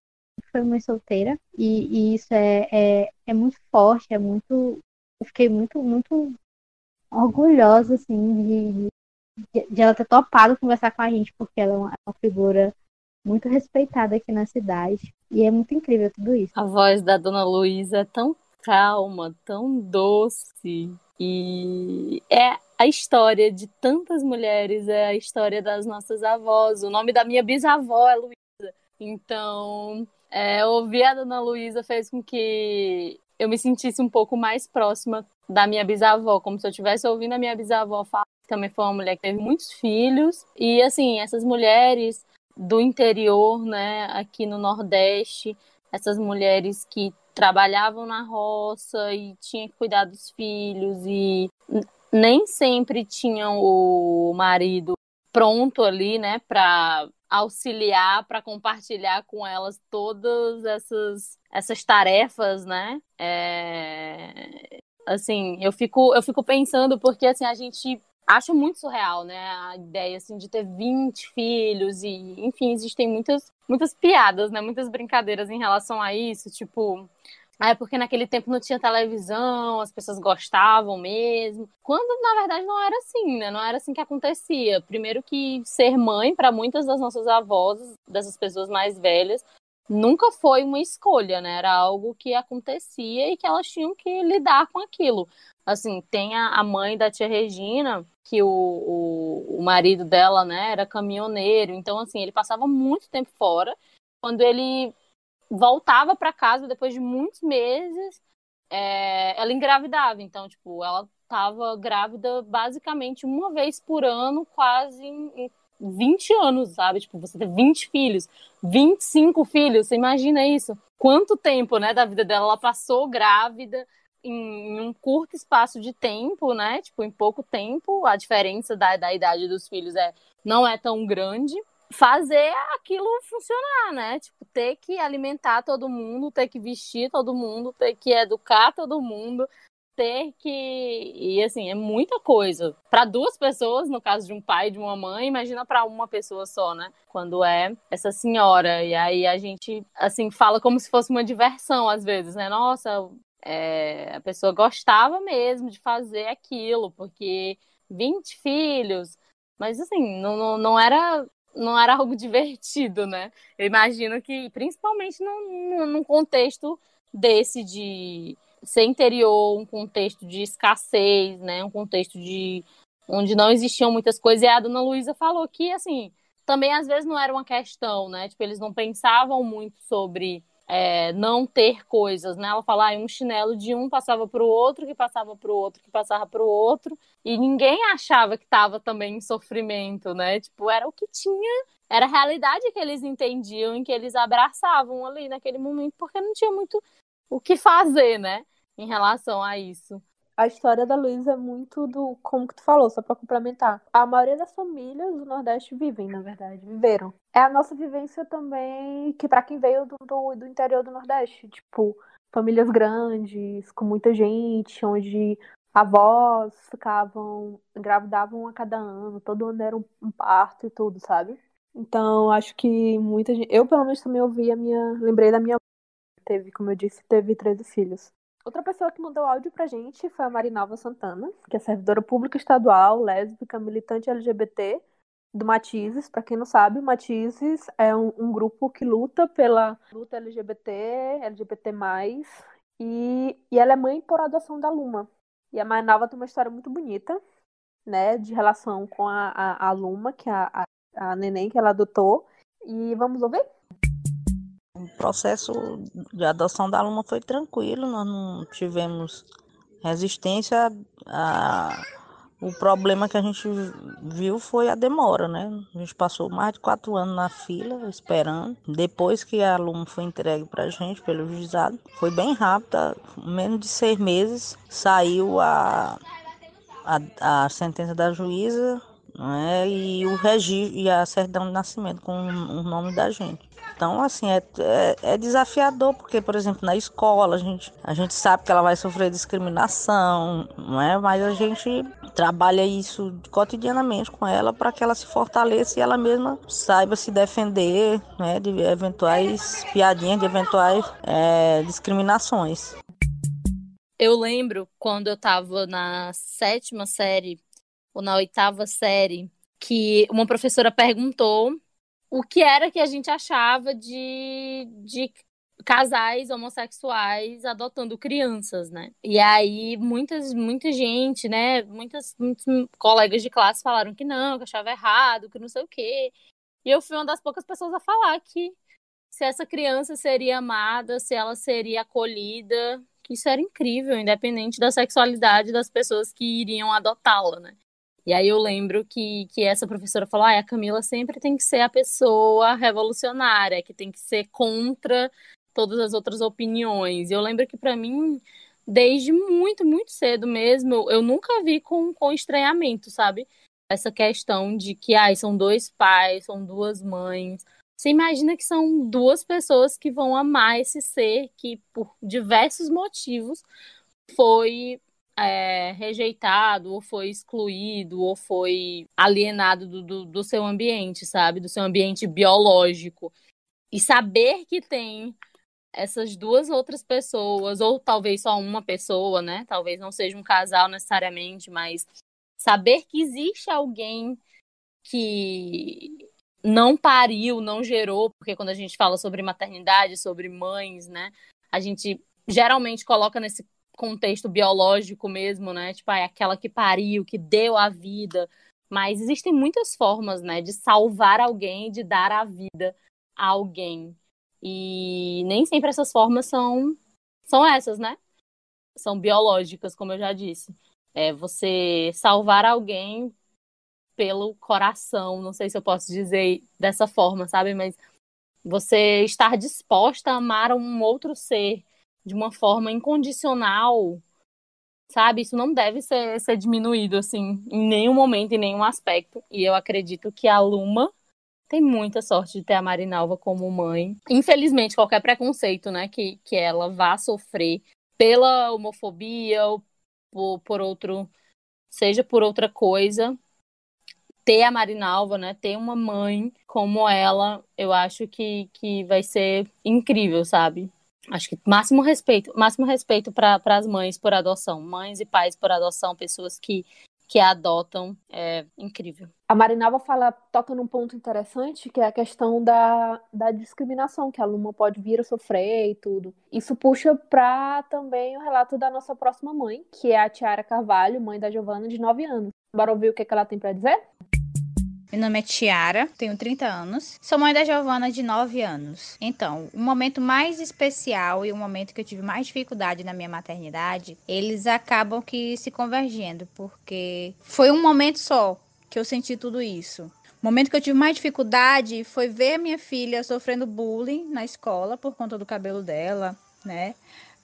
Foi mãe solteira. E, e isso é, é, é muito forte, é muito. Eu fiquei muito, muito orgulhosa, assim, de, de, ela ter topado conversar com a gente, porque ela é uma, é uma figura muito respeitada aqui na cidade. E é muito incrível tudo isso. A voz da dona Luísa é tão calma, tão doce. E é a história de tantas mulheres, é a história das nossas avós. O nome da minha bisavó é Luísa. Então, é, ouvir a dona Luísa fez com que eu me sentisse um pouco mais próxima da minha bisavó, como se eu estivesse ouvindo a minha bisavó falar. Também foi uma mulher que teve muitos filhos. E, assim, essas mulheres do interior, né, aqui no Nordeste, essas mulheres que trabalhavam na roça e tinham que cuidar dos filhos e nem sempre tinham o marido pronto ali, né, para auxiliar, para compartilhar com elas todas essas essas tarefas, né? É... Assim, eu fico eu fico pensando porque assim a gente acho muito surreal, né? A ideia assim de ter 20 filhos e, enfim, existem muitas muitas piadas, né? Muitas brincadeiras em relação a isso, tipo, ah, é porque naquele tempo não tinha televisão, as pessoas gostavam mesmo. Quando na verdade não era assim, né? Não era assim que acontecia. Primeiro que ser mãe para muitas das nossas avós, dessas pessoas mais velhas, nunca foi uma escolha, né? Era algo que acontecia e que elas tinham que lidar com aquilo. Assim, tem a, a mãe da tia Regina, que o, o, o marido dela, né, era caminhoneiro. Então, assim, ele passava muito tempo fora. Quando ele voltava para casa depois de muitos meses, é, ela engravidava. Então, tipo, ela estava grávida basicamente uma vez por ano, quase em, 20 anos, sabe? Tipo, você ter 20 filhos, 25 filhos, você imagina isso? Quanto tempo, né, da vida dela ela passou grávida em um curto espaço de tempo, né? Tipo, em pouco tempo, a diferença da, da idade dos filhos é não é tão grande fazer aquilo funcionar, né? Tipo, ter que alimentar todo mundo, ter que vestir todo mundo, ter que educar todo mundo, ter que. E assim, é muita coisa. Para duas pessoas, no caso de um pai e de uma mãe, imagina para uma pessoa só, né? Quando é essa senhora. E aí a gente, assim, fala como se fosse uma diversão às vezes, né? Nossa, é... a pessoa gostava mesmo de fazer aquilo, porque 20 filhos. Mas assim, não, não, não era não era algo divertido, né? Eu imagino que, principalmente num, num contexto desse de ser interior, um contexto de escassez, né? Um contexto de onde não existiam muitas coisas. E a dona Luísa falou que, assim, também às vezes não era uma questão, né? Tipo, eles não pensavam muito sobre é, não ter coisas, né? Ela fala, ah, um chinelo de um passava para o outro, que passava para o outro, que passava para o outro, e ninguém achava que estava também em sofrimento, né? Tipo, era o que tinha, era a realidade que eles entendiam e que eles abraçavam ali naquele momento, porque não tinha muito o que fazer, né? Em relação a isso a história da Luísa é muito do, como que tu falou, só para complementar. A maioria das famílias do Nordeste vivem, na verdade, viveram. É a nossa vivência também, que para quem veio do, do, do, interior do Nordeste, tipo, famílias grandes, com muita gente, onde avós ficavam, engravidavam a cada ano, todo ano era um, parto e tudo, sabe? Então, acho que muita gente. Eu, pelo menos, também ouvi a minha. Lembrei da minha teve, como eu disse, teve 13 filhos. Outra pessoa que mandou áudio pra gente foi a Marinalva Santana, que é servidora pública estadual, lésbica, militante LGBT do Matizes. Para quem não sabe, o Matizes é um, um, grupo que luta pela luta LGBT, LGBT+, e, e ela é mãe por adoção da Luma. E a Marinalva tem uma história muito bonita, né, de relação com a, a, a Luma, que é a, a, a neném que ela adotou. E vamos ouvir? O processo de adoção da Luma foi tranquilo, nós não tivemos resistência. A... O problema que a gente viu foi a demora, né? A gente passou mais de quatro anos na fila esperando. Depois que a Luma foi entregue para a gente pelo juizado, foi bem rápida, menos de seis meses saiu a, a, a sentença da juíza né? e o registro e a certidão de nascimento com o nome da gente. Então, assim, é, é, é, desafiador, porque, por exemplo, na escola, a gente, a gente sabe que ela vai sofrer discriminação, é? Mas a gente trabalha isso cotidianamente com ela para que ela se fortaleça e ela mesma saiba se defender né, de eventuais piadinhas, de eventuais é, discriminações. Eu lembro quando eu estava na sétima série ou na oitava série que uma professora perguntou o que era que a gente achava de, de casais homossexuais adotando crianças, né? E aí muitas muita gente, né, muitas muitos colegas de classe falaram que não, que achava errado, que não sei o quê. E eu fui uma das poucas pessoas a falar que se essa criança seria amada, se ela seria acolhida, que isso era incrível, independente da sexualidade das pessoas que iriam adotá-la, né? E aí eu lembro que, que essa professora falou: ah, a Camila sempre tem que ser a pessoa revolucionária, que tem que ser contra todas as outras opiniões. E eu lembro que para mim, desde muito, muito cedo mesmo, eu nunca vi com, com estranhamento, sabe? Essa questão de que ah, são dois pais, são duas mães. Você imagina que são duas pessoas que vão amar esse ser que, por diversos motivos, foi é, rejeitado, ou foi excluído, ou foi alienado do, do, do seu ambiente, sabe? Do seu ambiente biológico. E saber que tem essas duas outras pessoas, ou talvez só uma pessoa, né? Talvez não seja um casal necessariamente, mas saber que existe alguém que não pariu, não gerou, porque quando a gente fala sobre maternidade, sobre mães, né? A gente geralmente coloca nesse contexto biológico mesmo, né? Tipo, é aquela que pariu, que deu a vida. Mas existem muitas formas, né, de salvar alguém, de dar a vida a alguém. E nem sempre essas formas são são essas, né? São biológicas, como eu já disse. É você salvar alguém pelo coração, não sei se eu posso dizer dessa forma, sabe? Mas você estar disposta a amar um outro ser de uma forma incondicional, sabe? Isso não deve ser, ser diminuído, assim, em nenhum momento, em nenhum aspecto. E eu acredito que a Luma tem muita sorte de ter a Marinalva como mãe. Infelizmente, qualquer preconceito, né, que, que ela vá sofrer pela homofobia ou por, por outro, seja por outra coisa, ter a Marinalva, né, ter uma mãe como ela, eu acho que, que vai ser incrível, sabe? Acho que máximo respeito, máximo respeito para as mães por adoção, mães e pais por adoção, pessoas que que adotam, é incrível. A Marinalva fala, toca num ponto interessante, que é a questão da, da discriminação que a Luma pode vir a sofrer e tudo. Isso puxa para também o relato da nossa próxima mãe, que é a Tiara Carvalho, mãe da Giovana, de 9 anos. Bora ouvir o que, que ela tem para dizer? Meu nome é Tiara, tenho 30 anos. Sou mãe da Giovana de 9 anos. Então, o momento mais especial e o momento que eu tive mais dificuldade na minha maternidade, eles acabam que se convergendo, porque foi um momento só que eu senti tudo isso. O momento que eu tive mais dificuldade foi ver minha filha sofrendo bullying na escola por conta do cabelo dela, né?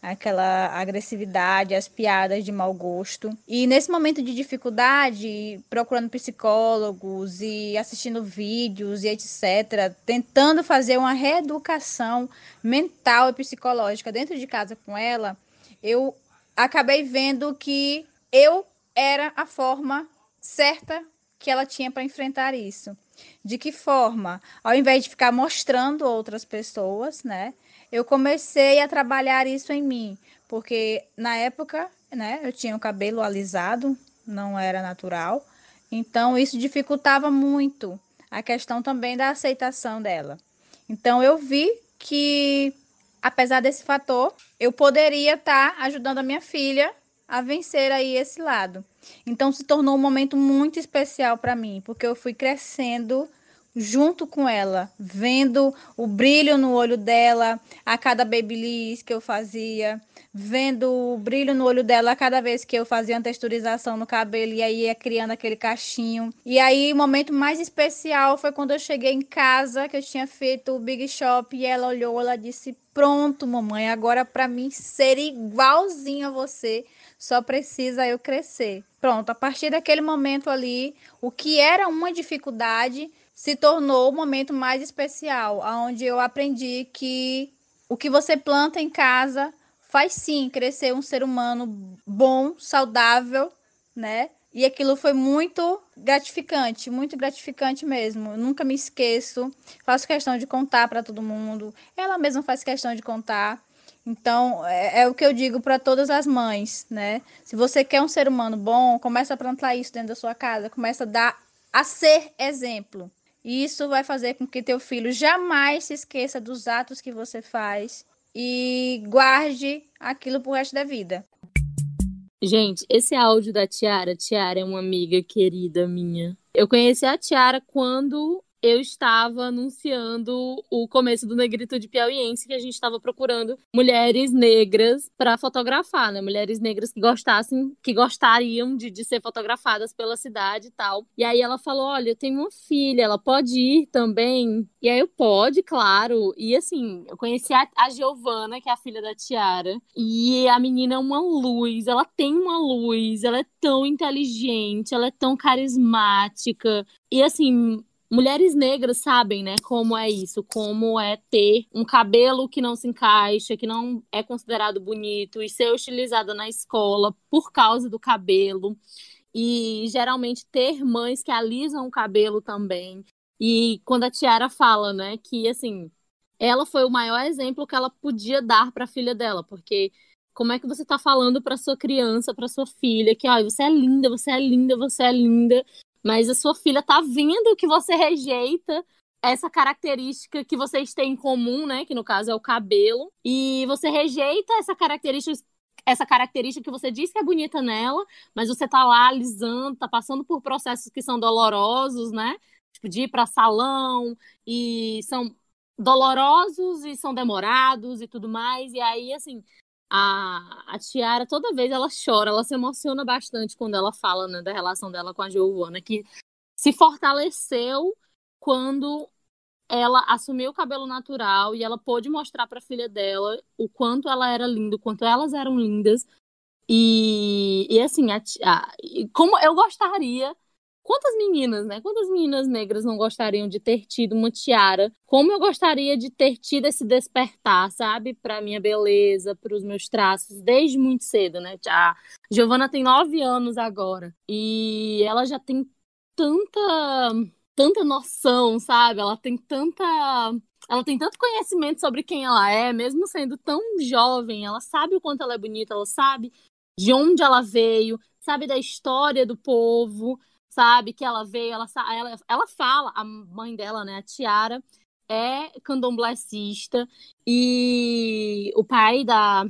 Aquela agressividade, as piadas de mau gosto. E nesse momento de dificuldade, procurando psicólogos e assistindo vídeos e etc, tentando fazer uma reeducação mental e psicológica dentro de casa com ela, eu acabei vendo que eu era a forma certa que ela tinha para enfrentar isso. De que forma? Ao invés de ficar mostrando outras pessoas, né? Eu comecei a trabalhar isso em mim, porque na época, né, eu tinha o cabelo alisado, não era natural. Então isso dificultava muito a questão também da aceitação dela. Então eu vi que apesar desse fator, eu poderia estar tá ajudando a minha filha a vencer aí esse lado. Então se tornou um momento muito especial para mim, porque eu fui crescendo junto com ela, vendo o brilho no olho dela a cada babyliss que eu fazia, vendo o brilho no olho dela a cada vez que eu fazia uma texturização no cabelo e aí ia criando aquele cachinho. E aí o momento mais especial foi quando eu cheguei em casa, que eu tinha feito o Big Shop e ela olhou, ela disse: "Pronto, mamãe, agora para mim ser igualzinho a você, só precisa eu crescer". Pronto, a partir daquele momento ali, o que era uma dificuldade se tornou o momento mais especial, onde eu aprendi que o que você planta em casa faz sim crescer um ser humano bom, saudável, né? E aquilo foi muito gratificante, muito gratificante mesmo. Eu nunca me esqueço. Faço questão de contar para todo mundo. Ela mesma faz questão de contar. Então, é, é o que eu digo para todas as mães, né? Se você quer um ser humano bom, começa a plantar isso dentro da sua casa, começa a dar a ser exemplo. Isso vai fazer com que teu filho jamais se esqueça dos atos que você faz e guarde aquilo pro resto da vida. Gente, esse áudio da Tiara, Tiara é uma amiga querida minha. Eu conheci a Tiara quando eu estava anunciando o começo do Negritude Piauiense, que a gente estava procurando mulheres negras para fotografar, né? Mulheres negras que gostassem, que gostariam de, de ser fotografadas pela cidade e tal. E aí ela falou: Olha, eu tenho uma filha, ela pode ir também. E aí eu pode, claro. E assim, eu conheci a, a Giovana, que é a filha da Tiara. E a menina é uma luz, ela tem uma luz, ela é tão inteligente, ela é tão carismática. E assim, mulheres negras sabem, né, como é isso, como é ter um cabelo que não se encaixa, que não é considerado bonito e ser utilizada na escola por causa do cabelo. E geralmente ter mães que alisam o cabelo também. E quando a Tiara fala, né, que assim, ela foi o maior exemplo que ela podia dar para a filha dela, porque como é que você está falando para sua criança, para sua filha, que ó, você é linda, você é linda, você é linda, mas a sua filha tá vendo que você rejeita essa característica que vocês têm em comum, né? Que no caso é o cabelo. E você rejeita essa característica, essa característica que você diz que é bonita nela, mas você tá lá alisando, tá passando por processos que são dolorosos, né? Tipo, de ir pra salão e são dolorosos e são demorados e tudo mais. E aí, assim, a, a Tiara, toda vez ela chora, ela se emociona bastante quando ela fala né, da relação dela com a Giovana, que se fortaleceu quando ela assumiu o cabelo natural e ela pôde mostrar para a filha dela o quanto ela era linda, o quanto elas eram lindas. E, e assim, a, a, como eu gostaria Quantas meninas, né? Quantas meninas negras não gostariam de ter tido uma tiara? Como eu gostaria de ter tido esse despertar, sabe? Para minha beleza, para os meus traços, desde muito cedo, né? A Giovana tem nove anos agora e ela já tem tanta, tanta noção, sabe? Ela tem tanta ela tem tanto conhecimento sobre quem ela é, mesmo sendo tão jovem, ela sabe o quanto ela é bonita, ela sabe de onde ela veio, sabe da história do povo, sabe? Que ela veio, ela, ela, ela fala, a mãe dela, né, a Tiara, é candomblessista e o pai da,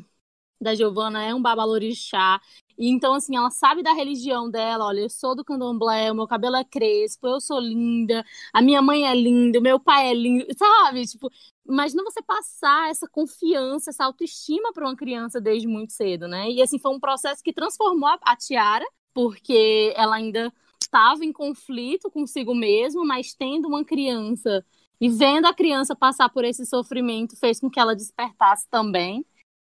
da Giovana é um babalorixá. E então, assim, ela sabe da religião dela. Olha, eu sou do candomblé, o meu cabelo é crespo, eu sou linda, a minha mãe é linda, o meu pai é lindo, sabe? Tipo, imagina você passar essa confiança, essa autoestima para uma criança desde muito cedo, né? E, assim, foi um processo que transformou a, a Tiara, porque ela ainda estava em conflito consigo mesmo, mas tendo uma criança e vendo a criança passar por esse sofrimento fez com que ela despertasse também.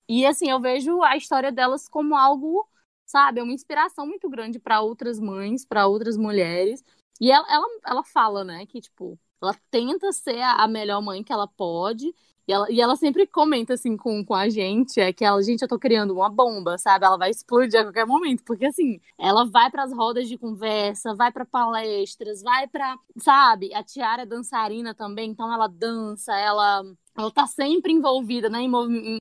E assim, eu vejo a história delas como algo, sabe, é uma inspiração muito grande para outras mães, para outras mulheres. E ela, ela, ela fala, né, que tipo, ela tenta ser a melhor mãe que ela pode. E ela, e ela sempre comenta assim com, com a gente, é que ela, gente, eu tô criando uma bomba, sabe? Ela vai explodir a qualquer momento, porque assim, ela vai para as rodas de conversa, vai para palestras, vai para, sabe? A Tiara é dançarina também, então ela dança, ela ela tá sempre envolvida, né, em, em,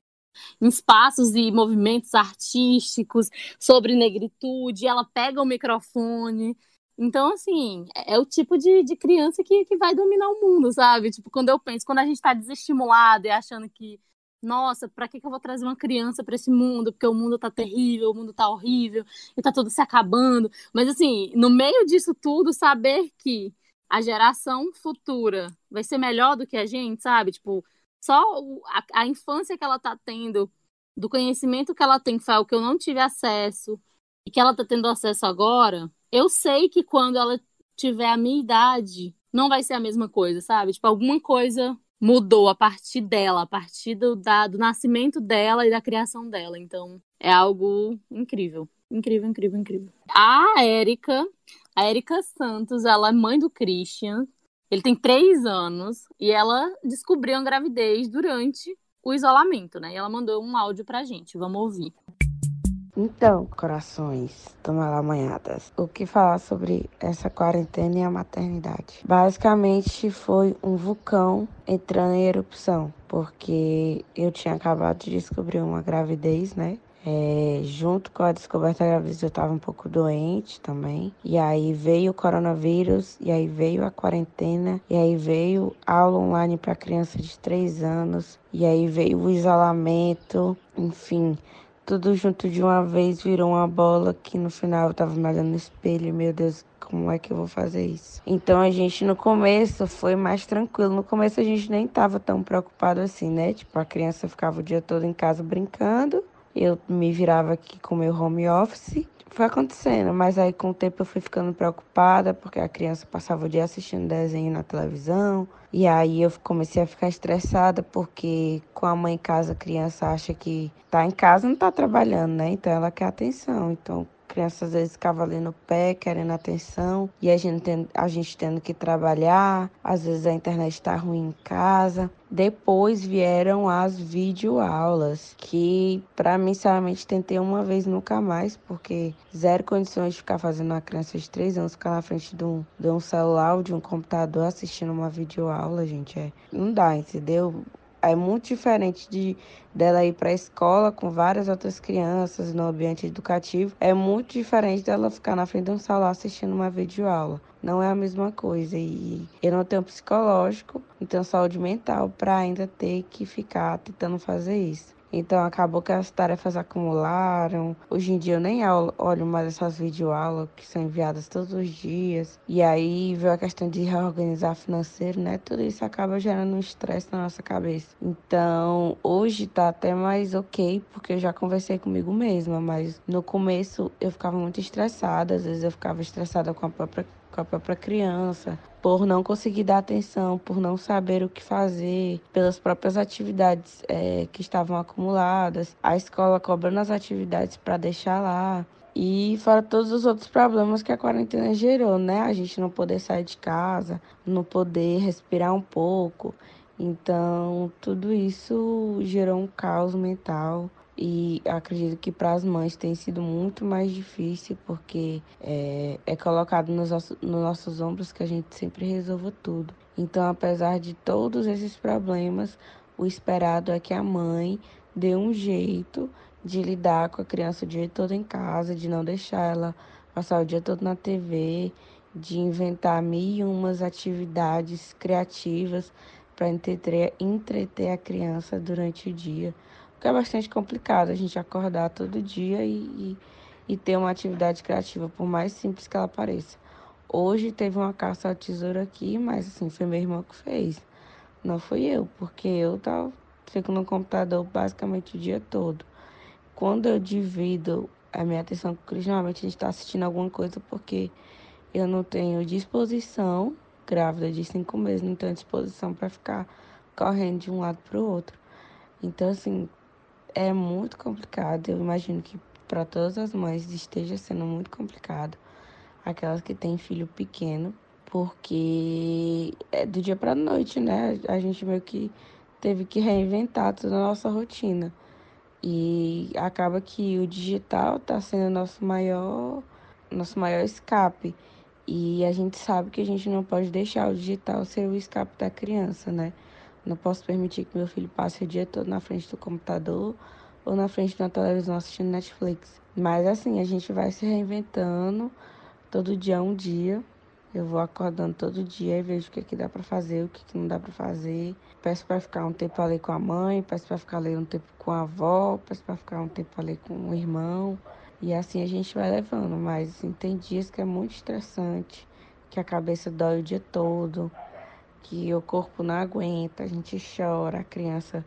em espaços e movimentos artísticos sobre negritude, ela pega o microfone, então, assim, é, é o tipo de, de criança que, que vai dominar o mundo, sabe? Tipo, quando eu penso, quando a gente tá desestimulado e achando que, nossa, pra que, que eu vou trazer uma criança para esse mundo? Porque o mundo tá terrível, o mundo tá horrível, e tá tudo se acabando. Mas, assim, no meio disso tudo, saber que a geração futura vai ser melhor do que a gente, sabe? Tipo, só a, a infância que ela tá tendo, do conhecimento que ela tem, que foi o que eu não tive acesso, e que ela tá tendo acesso agora eu sei que quando ela tiver a minha idade, não vai ser a mesma coisa, sabe? Tipo, alguma coisa mudou a partir dela, a partir do, da, do nascimento dela e da criação dela. Então, é algo incrível. Incrível, incrível, incrível. A Érica, a Érica Santos, ela é mãe do Christian. Ele tem três anos e ela descobriu a gravidez durante o isolamento, né? E ela mandou um áudio pra gente. Vamos ouvir. Então, corações amanhadas, o que falar sobre essa quarentena e a maternidade? Basicamente foi um vulcão entrando em erupção, porque eu tinha acabado de descobrir uma gravidez, né? É, junto com a descoberta da gravidez eu estava um pouco doente também. E aí veio o coronavírus, e aí veio a quarentena, e aí veio aula online para criança de 3 anos, e aí veio o isolamento, enfim tudo junto de uma vez virou uma bola que no final eu tava me olhando no espelho, meu Deus, como é que eu vou fazer isso? Então a gente no começo foi mais tranquilo. No começo a gente nem tava tão preocupado assim, né? Tipo, a criança ficava o dia todo em casa brincando. Eu me virava aqui com meu home office foi acontecendo, mas aí com o tempo eu fui ficando preocupada, porque a criança passava o dia assistindo desenho na televisão, e aí eu comecei a ficar estressada, porque com a mãe em casa a criança acha que tá em casa não tá trabalhando, né? Então ela quer atenção. Então criança às vezes ficava ali no pé, querendo atenção, e a gente, tendo, a gente tendo que trabalhar, às vezes a internet está ruim em casa. Depois vieram as videoaulas, que para mim, sinceramente, tentei uma vez nunca mais, porque zero condições de ficar fazendo uma criança de 3 anos ficar na frente de um, de um celular ou de um computador assistindo uma videoaula, gente. É, não dá, entendeu? É muito diferente de dela ir para a escola com várias outras crianças no ambiente educativo. É muito diferente dela ficar na frente de um celular assistindo uma videoaula. Não é a mesma coisa. E eu não tenho psicológico, então saúde mental para ainda ter que ficar tentando fazer isso. Então acabou que as tarefas acumularam. Hoje em dia eu nem olho mais essas videoaulas que são enviadas todos os dias. E aí veio a questão de reorganizar financeiro, né? Tudo isso acaba gerando um estresse na nossa cabeça. Então hoje tá até mais ok, porque eu já conversei comigo mesma, mas no começo eu ficava muito estressada, às vezes eu ficava estressada com a própria com a própria criança, por não conseguir dar atenção, por não saber o que fazer, pelas próprias atividades é, que estavam acumuladas, a escola cobrando as atividades para deixar lá. E fora todos os outros problemas que a quarentena gerou, né? A gente não poder sair de casa, não poder respirar um pouco. Então, tudo isso gerou um caos mental e acredito que para as mães tem sido muito mais difícil, porque é, é colocado nos, nos nossos ombros que a gente sempre resolva tudo. Então, apesar de todos esses problemas, o esperado é que a mãe dê um jeito de lidar com a criança o dia todo em casa, de não deixar ela passar o dia todo na TV, de inventar mil e umas atividades criativas para entreter, entreter a criança durante o dia que é bastante complicado a gente acordar todo dia e, e, e, ter uma atividade criativa, por mais simples que ela pareça. Hoje teve uma caça ao tesouro aqui, mas assim, foi meu irmão que fez. Não fui eu, porque eu tava, fico no computador basicamente o dia todo. Quando eu divido a minha atenção com o Cris, normalmente a gente está assistindo alguma coisa porque eu não tenho disposição, grávida de cinco meses, não tenho disposição para ficar correndo de um lado para o outro. Então, assim, é muito complicado. Eu imagino que para todas as mães esteja sendo muito complicado. Aquelas que têm filho pequeno, porque é do dia para noite, né? A gente meio que teve que reinventar toda a nossa rotina. E acaba que o digital está sendo nosso maior, nosso maior escape. E a gente sabe que a gente não pode deixar o digital ser o escape da criança, né? Não posso permitir que meu filho passe o dia todo na frente do computador ou na frente da televisão assistindo Netflix. Mas assim, a gente vai se reinventando todo dia é um dia. Eu vou acordando todo dia e vejo o que, que dá para fazer, o que, que não dá para fazer. Peço para ficar um tempo ali com a mãe, peço para ficar ali um tempo com a avó, peço para ficar um tempo ali com o irmão. E assim a gente vai levando. Mas assim, tem dias que é muito estressante, que a cabeça dói o dia todo, que o corpo não aguenta, a gente chora, a criança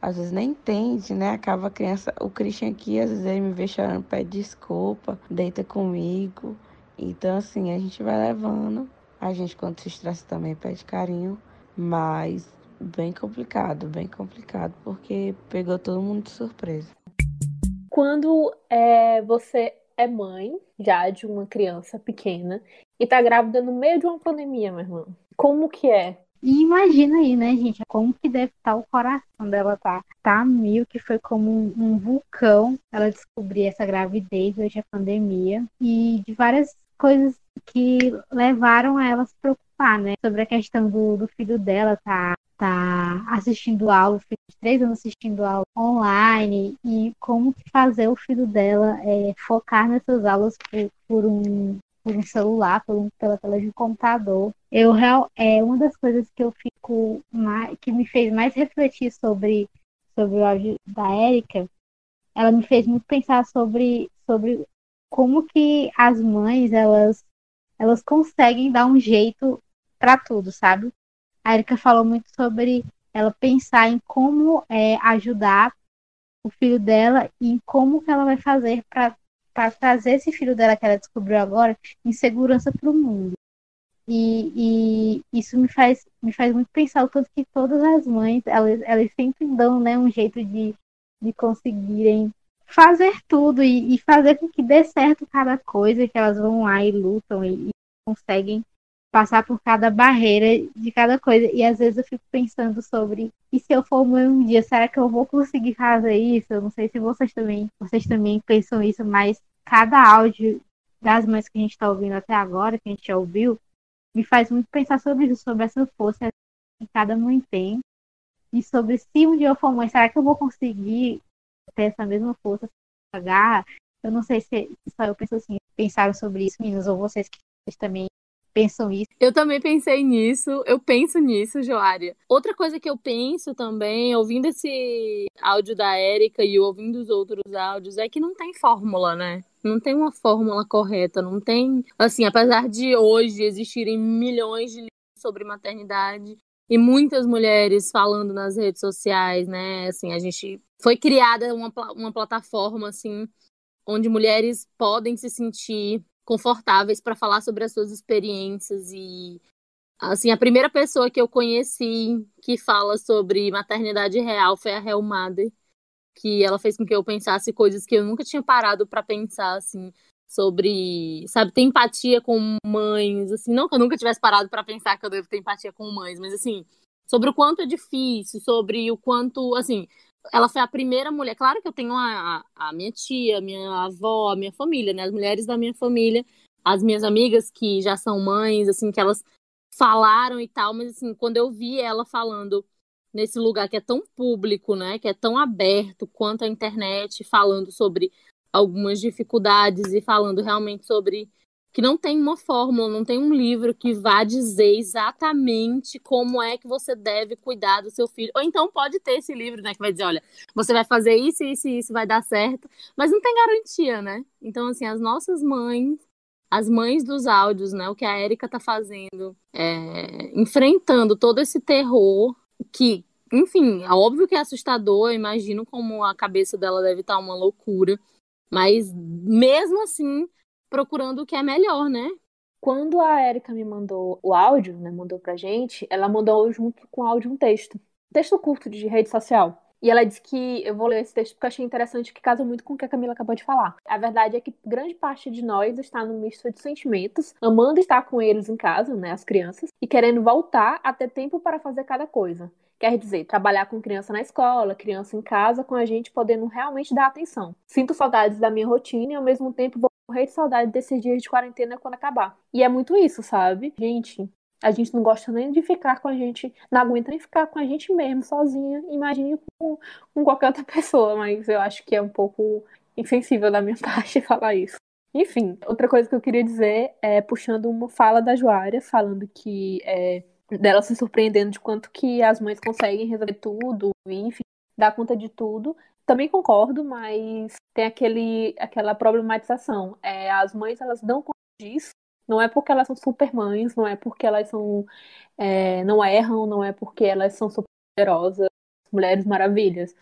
às vezes nem entende, né? Acaba a criança, o Christian aqui, às vezes ele me vê chorando, pede desculpa, deita comigo. Então, assim, a gente vai levando. A gente, quando se estressa, também pede carinho, mas bem complicado, bem complicado, porque pegou todo mundo de surpresa. Quando é, você é mãe já de uma criança pequena e tá grávida no meio de uma pandemia, meu irmão, como que é? E imagina aí, né, gente, como que deve estar o coração dela, tá? Tá mil, que foi como um, um vulcão ela descobrir essa gravidez durante a pandemia. E de várias coisas que levaram a ela se preocupar, né? Sobre a questão do, do filho dela tá, tá assistindo aula, filho de três anos assistindo aula online. E como fazer o filho dela é, focar nessas aulas por, por um por um celular, por um, pela tela de um computador. Eu é uma das coisas que eu fico mais, que me fez mais refletir sobre sobre o áudio da Érica. Ela me fez muito pensar sobre sobre como que as mães elas elas conseguem dar um jeito para tudo, sabe? A Erika falou muito sobre ela pensar em como é, ajudar o filho dela e em como que ela vai fazer para para trazer esse filho dela que ela descobriu agora em segurança para o mundo. E, e, isso me faz, me faz muito pensar o tanto que todas as mães, elas, elas sempre dão né, um jeito de, de conseguirem fazer tudo e, e fazer com que dê certo cada coisa, que elas vão lá e lutam e, e conseguem passar por cada barreira de cada coisa. E às vezes eu fico pensando sobre e se eu for mãe um dia, será que eu vou conseguir fazer isso? Eu não sei se vocês também, vocês também pensam isso, mas cada áudio das mães que a gente está ouvindo até agora, que a gente já ouviu, me faz muito pensar sobre isso, sobre essa força que cada mãe tem. E sobre se um dia eu for mãe, será que eu vou conseguir ter essa mesma força, pagar? Eu não sei se só eu penso assim, pensaram sobre isso, meninas, ou vocês que também pensam isso. Eu também pensei nisso, eu penso nisso, Joária. Outra coisa que eu penso também, ouvindo esse áudio da Érica e ouvindo os outros áudios, é que não tem fórmula, né? Não tem uma fórmula correta, não tem. Assim, apesar de hoje existirem milhões de livros sobre maternidade e muitas mulheres falando nas redes sociais, né? Assim, a gente foi criada uma, uma plataforma assim onde mulheres podem se sentir confortáveis para falar sobre as suas experiências e assim a primeira pessoa que eu conheci que fala sobre maternidade real foi a Hel Mother, que ela fez com que eu pensasse coisas que eu nunca tinha parado para pensar assim sobre, sabe, ter empatia com mães, assim, não que eu nunca tivesse parado para pensar que eu devo ter empatia com mães, mas assim, sobre o quanto é difícil, sobre o quanto, assim, ela foi a primeira mulher. Claro que eu tenho a, a minha tia, a minha avó, a minha família, né? As mulheres da minha família, as minhas amigas que já são mães, assim, que elas falaram e tal, mas assim, quando eu vi ela falando nesse lugar que é tão público, né? Que é tão aberto quanto a internet, falando sobre algumas dificuldades e falando realmente sobre que não tem uma fórmula, não tem um livro que vá dizer exatamente como é que você deve cuidar do seu filho. Ou então pode ter esse livro, né, que vai dizer, olha, você vai fazer isso, isso e isso vai dar certo, mas não tem garantia, né? Então, assim, as nossas mães, as mães dos áudios, né, o que a Érica tá fazendo, é, enfrentando todo esse terror que, enfim, é óbvio que é assustador, imagino como a cabeça dela deve estar tá uma loucura, mas mesmo assim procurando o que é melhor, né? Quando a Erika me mandou o áudio, né, mandou pra gente, ela mandou junto com o áudio um texto. Texto curto de rede social. E ela disse que, eu vou ler esse texto porque achei interessante, que casa muito com o que a Camila acabou de falar. A verdade é que grande parte de nós está no misto de sentimentos, amando estar com eles em casa, né, as crianças, e querendo voltar a ter tempo para fazer cada coisa. Quer dizer, trabalhar com criança na escola, criança em casa, com a gente podendo realmente dar atenção. Sinto saudades da minha rotina e ao mesmo tempo vou morrer de saudade desses dias de quarentena quando acabar. E é muito isso, sabe? Gente, a gente não gosta nem de ficar com a gente, não aguenta nem ficar com a gente mesmo, sozinha. Imagine com, com qualquer outra pessoa, mas eu acho que é um pouco insensível da minha parte falar isso. Enfim, outra coisa que eu queria dizer é puxando uma fala da Joária, falando que é, dela se surpreendendo de quanto que as mães conseguem resolver tudo, enfim, dar conta de tudo. Também concordo, mas tem aquele, aquela problematização. É, as mães elas dão conta disso, não é porque elas são super mães, não é porque elas são é, não erram, não é porque elas são super poderosas, mulheres maravilhas.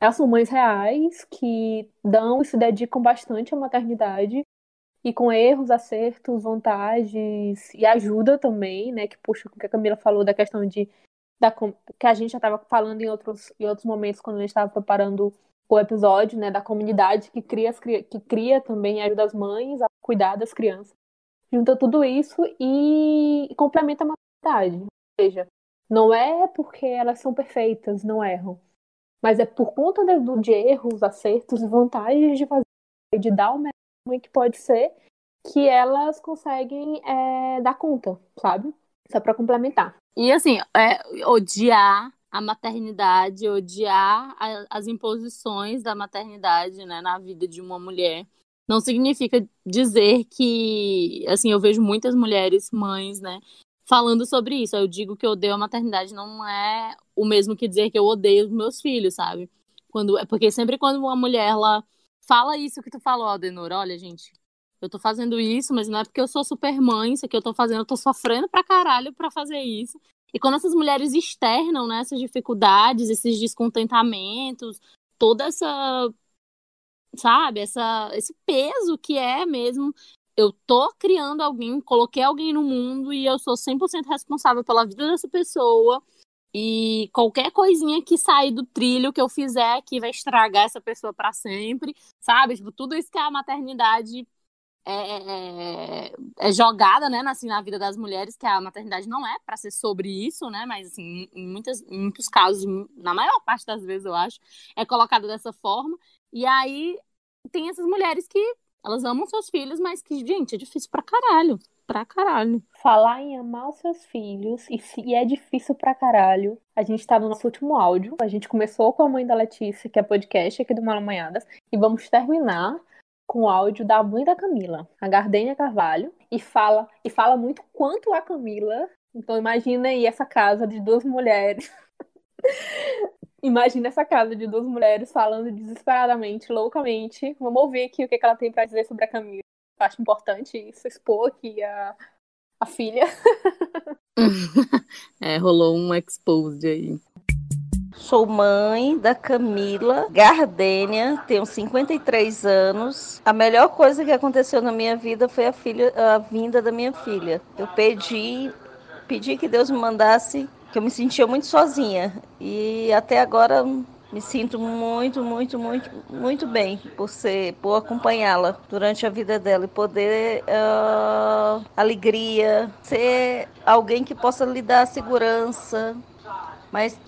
Elas são mães reais que dão e se dedicam bastante à maternidade e com erros, acertos, vantagens e ajuda também, né? Que puxa o que a Camila falou da questão de da, que a gente já estava falando em outros, em outros momentos quando a gente estava preparando o episódio, né? Da comunidade que cria, que cria também ajuda as mães a cuidar das crianças junta tudo isso e complementa a maternidade. Ou seja, não é porque elas são perfeitas, não erram, mas é por conta de, de erros, acertos e vantagens de fazer, de dar o melhor que pode ser, que elas conseguem é, dar conta, sabe? Só para complementar. E assim, é, odiar a maternidade, odiar a, as imposições da maternidade né, na vida de uma mulher não significa dizer que, assim, eu vejo muitas mulheres, mães, né, falando sobre isso. Eu digo que eu odeio a maternidade não é o mesmo que dizer que eu odeio os meus filhos, sabe? Quando, é porque sempre quando uma mulher ela fala isso que tu falou, Aldenor, olha, gente, eu tô fazendo isso, mas não é porque eu sou super mãe, isso que eu tô fazendo, eu tô sofrendo pra caralho pra fazer isso. E quando essas mulheres externam né, essas dificuldades, esses descontentamentos, toda essa sabe? Essa, esse peso que é mesmo. Eu tô criando alguém, coloquei alguém no mundo e eu sou 100% responsável pela vida dessa pessoa. E qualquer coisinha que sair do trilho que eu fizer aqui vai estragar essa pessoa para sempre, sabe? Tipo, tudo isso que a maternidade é, é, é, é, jogada, né, assim, na vida das mulheres, que a maternidade não é para ser sobre isso, né? Mas assim, em, muitas, em muitos casos, na maior parte das vezes, eu acho, é colocada dessa forma. E aí tem essas mulheres que elas amam seus filhos, mas que, gente, é difícil pra caralho. Pra caralho. Falar em amar os seus filhos, e se é difícil pra caralho, a gente tá no nosso último áudio. A gente começou com a mãe da Letícia, que é podcast aqui do Malamanhadas, e vamos terminar com o áudio da mãe da Camila, a Gardênia Carvalho, e fala, e fala muito quanto a Camila. Então imagina aí essa casa de duas mulheres Imagina essa casa de duas mulheres falando desesperadamente, loucamente. Vamos ouvir aqui o que ela tem para dizer sobre a Camila. Acho importante isso, expor aqui a, a filha. é, rolou um exposed aí. Sou mãe da Camila Gardênia, tenho 53 anos. A melhor coisa que aconteceu na minha vida foi a filha, a vinda da minha filha. Eu pedi, pedi que Deus me mandasse que eu me sentia muito sozinha e até agora me sinto muito, muito, muito, muito bem por ser, por acompanhá-la durante a vida dela e poder uh, alegria, ser alguém que possa lhe dar segurança. Mas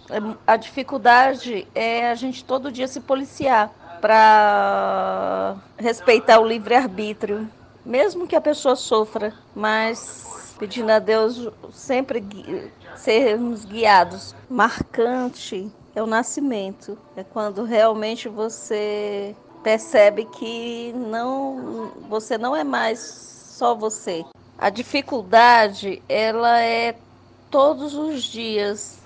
a dificuldade é a gente todo dia se policiar para respeitar o livre arbítrio, mesmo que a pessoa sofra, mas pedindo a Deus sempre sermos guiados. Marcante é o nascimento, é quando realmente você percebe que não você não é mais só você. A dificuldade, ela é todos os dias.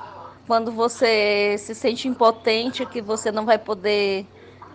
Quando você se sente impotente, que você não vai poder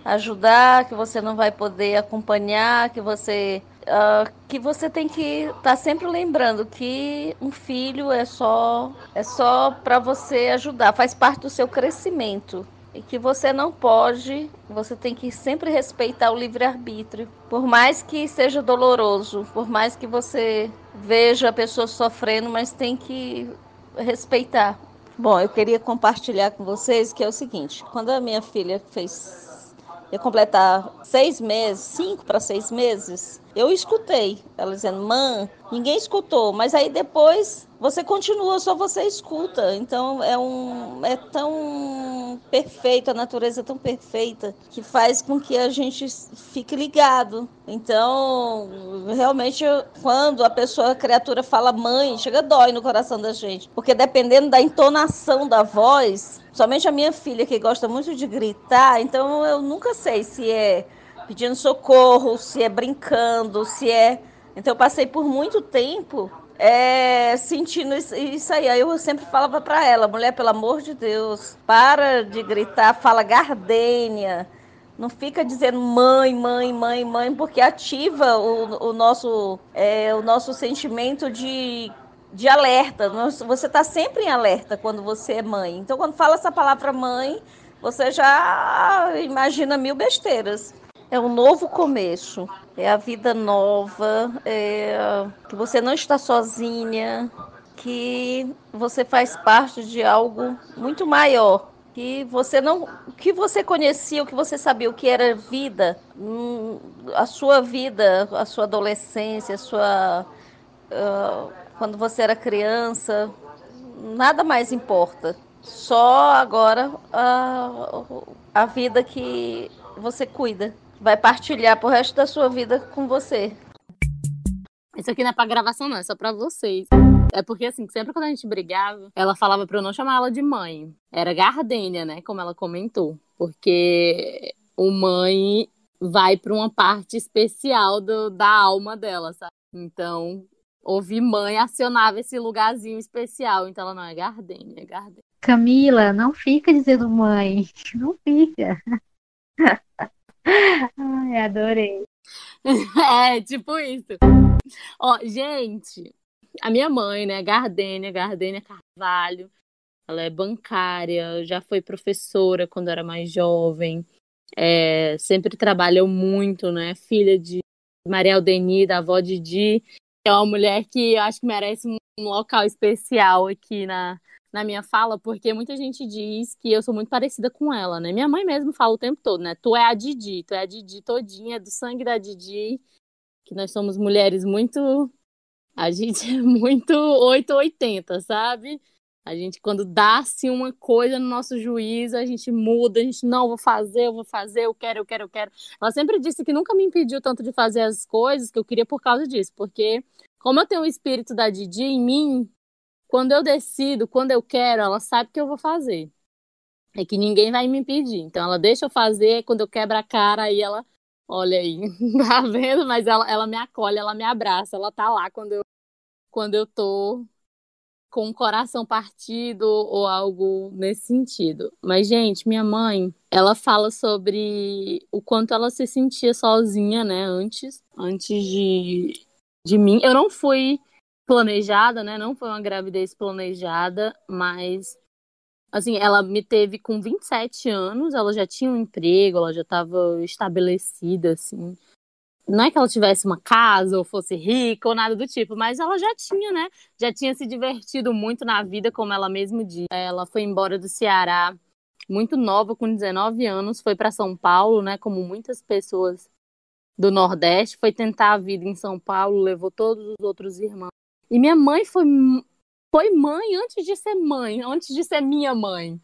ajudar, que você não vai poder acompanhar, que você uh, que você tem que estar tá sempre lembrando que um filho é só é só para você ajudar, faz parte do seu crescimento. E que você não pode, você tem que sempre respeitar o livre-arbítrio, por mais que seja doloroso, por mais que você veja a pessoa sofrendo, mas tem que respeitar, Bom, eu queria compartilhar com vocês que é o seguinte: quando a minha filha fez ia completar seis meses, cinco para seis meses, eu escutei ela dizendo, mãe, ninguém escutou, mas aí depois você continua, só você escuta. Então é um é tão perfeito, a natureza é tão perfeita que faz com que a gente fique ligado. Então, realmente quando a pessoa, a criatura fala mãe, chega dói no coração da gente, porque dependendo da entonação da voz, somente a minha filha que gosta muito de gritar, então eu nunca sei se é pedindo socorro, se é brincando, se é então eu passei por muito tempo é, sentindo isso, isso, aí. Aí eu sempre falava para ela, mulher, pelo amor de Deus, para de gritar, fala gardênia. Não fica dizendo mãe, mãe, mãe, mãe, porque ativa o, o nosso, é, o nosso sentimento de, de alerta. Você está sempre em alerta quando você é mãe. Então, quando fala essa palavra mãe, você já imagina mil besteiras é um novo começo, é a vida nova, é que você não está sozinha, que você faz parte de algo muito maior, que você não, que você conhecia, o que você sabia o que era vida, hum, a sua vida, a sua adolescência, a sua quando você era criança, nada mais importa. Só agora a, a vida que você cuida vai partilhar pro resto da sua vida com você. Isso aqui não é pra gravação, não, é só pra vocês. É porque, assim, sempre quando a gente brigava, ela falava pra eu não chamar ela de mãe. Era Gardênia, né? Como ela comentou. Porque o mãe vai pra uma parte especial do, da alma dela, sabe? Então, ouvir mãe acionava esse lugarzinho especial. Então, ela não é Gardênia, é Gardênia. Camila, não fica dizendo mãe. Não fica. Ai, adorei. É, tipo isso. Ó, gente, a minha mãe, né, Gardênia, Gardênia Carvalho, ela é bancária, já foi professora quando era mais jovem, é, sempre trabalhou muito, né, filha de Maria Aldeni, da avó Didi, que é uma mulher que eu acho que merece um local especial aqui na, na minha fala, porque muita gente diz que eu sou muito parecida com ela, né? Minha mãe mesmo fala o tempo todo, né? Tu é a Didi, tu é a Didi todinha, do sangue da Didi, que nós somos mulheres muito. A gente é muito 880, sabe? A gente, quando dá-se uma coisa no nosso juízo, a gente muda, a gente, não, vou fazer, eu vou fazer, eu quero, eu quero, eu quero. Ela sempre disse que nunca me impediu tanto de fazer as coisas que eu queria por causa disso, porque como eu tenho o espírito da Didi em mim, quando eu decido, quando eu quero, ela sabe que eu vou fazer. É que ninguém vai me impedir. Então ela deixa eu fazer, quando eu quebro a cara, aí ela, olha aí, tá vendo? Mas ela, ela me acolhe, ela me abraça, ela tá lá quando eu, quando eu tô com o coração partido ou algo nesse sentido. Mas, gente, minha mãe, ela fala sobre o quanto ela se sentia sozinha, né, antes, antes de, de mim. Eu não fui planejada, né? Não foi uma gravidez planejada, mas assim, ela me teve com 27 anos, ela já tinha um emprego, ela já estava estabelecida, assim. Não é que ela tivesse uma casa ou fosse rica ou nada do tipo, mas ela já tinha, né? Já tinha se divertido muito na vida, como ela mesma diz. Ela foi embora do Ceará muito nova, com 19 anos, foi para São Paulo, né? Como muitas pessoas do Nordeste, foi tentar a vida em São Paulo, levou todos os outros irmãos e minha mãe foi, foi mãe antes de ser mãe, antes de ser minha mãe,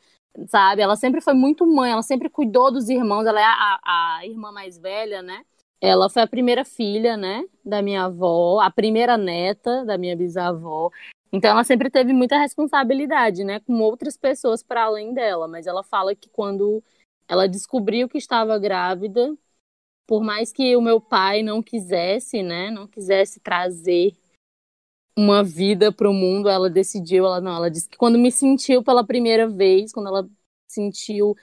sabe? Ela sempre foi muito mãe, ela sempre cuidou dos irmãos, ela é a, a irmã mais velha, né? Ela foi a primeira filha, né, da minha avó, a primeira neta da minha bisavó. Então ela sempre teve muita responsabilidade, né, com outras pessoas para além dela, mas ela fala que quando ela descobriu que estava grávida, por mais que o meu pai não quisesse, né, não quisesse trazer uma vida para o mundo, ela decidiu, ela não, ela disse que quando me sentiu pela primeira vez, quando ela sentiu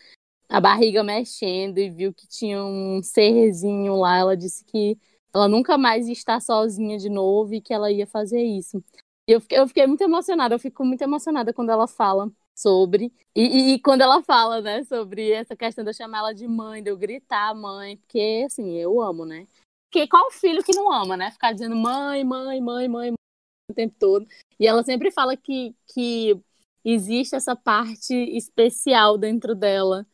a barriga mexendo e viu que tinha um serzinho lá, ela disse que ela nunca mais ia estar sozinha de novo e que ela ia fazer isso. E eu fiquei, eu fiquei muito emocionada, eu fico muito emocionada quando ela fala sobre. E, e, e, quando ela fala, né, sobre essa questão de eu chamar ela de mãe, de eu gritar mãe, porque assim, eu amo, né? Porque qual filho que não ama, né? Ficar dizendo mãe, mãe, mãe, mãe, o tempo todo. E ela sempre fala que, que existe essa parte especial dentro dela,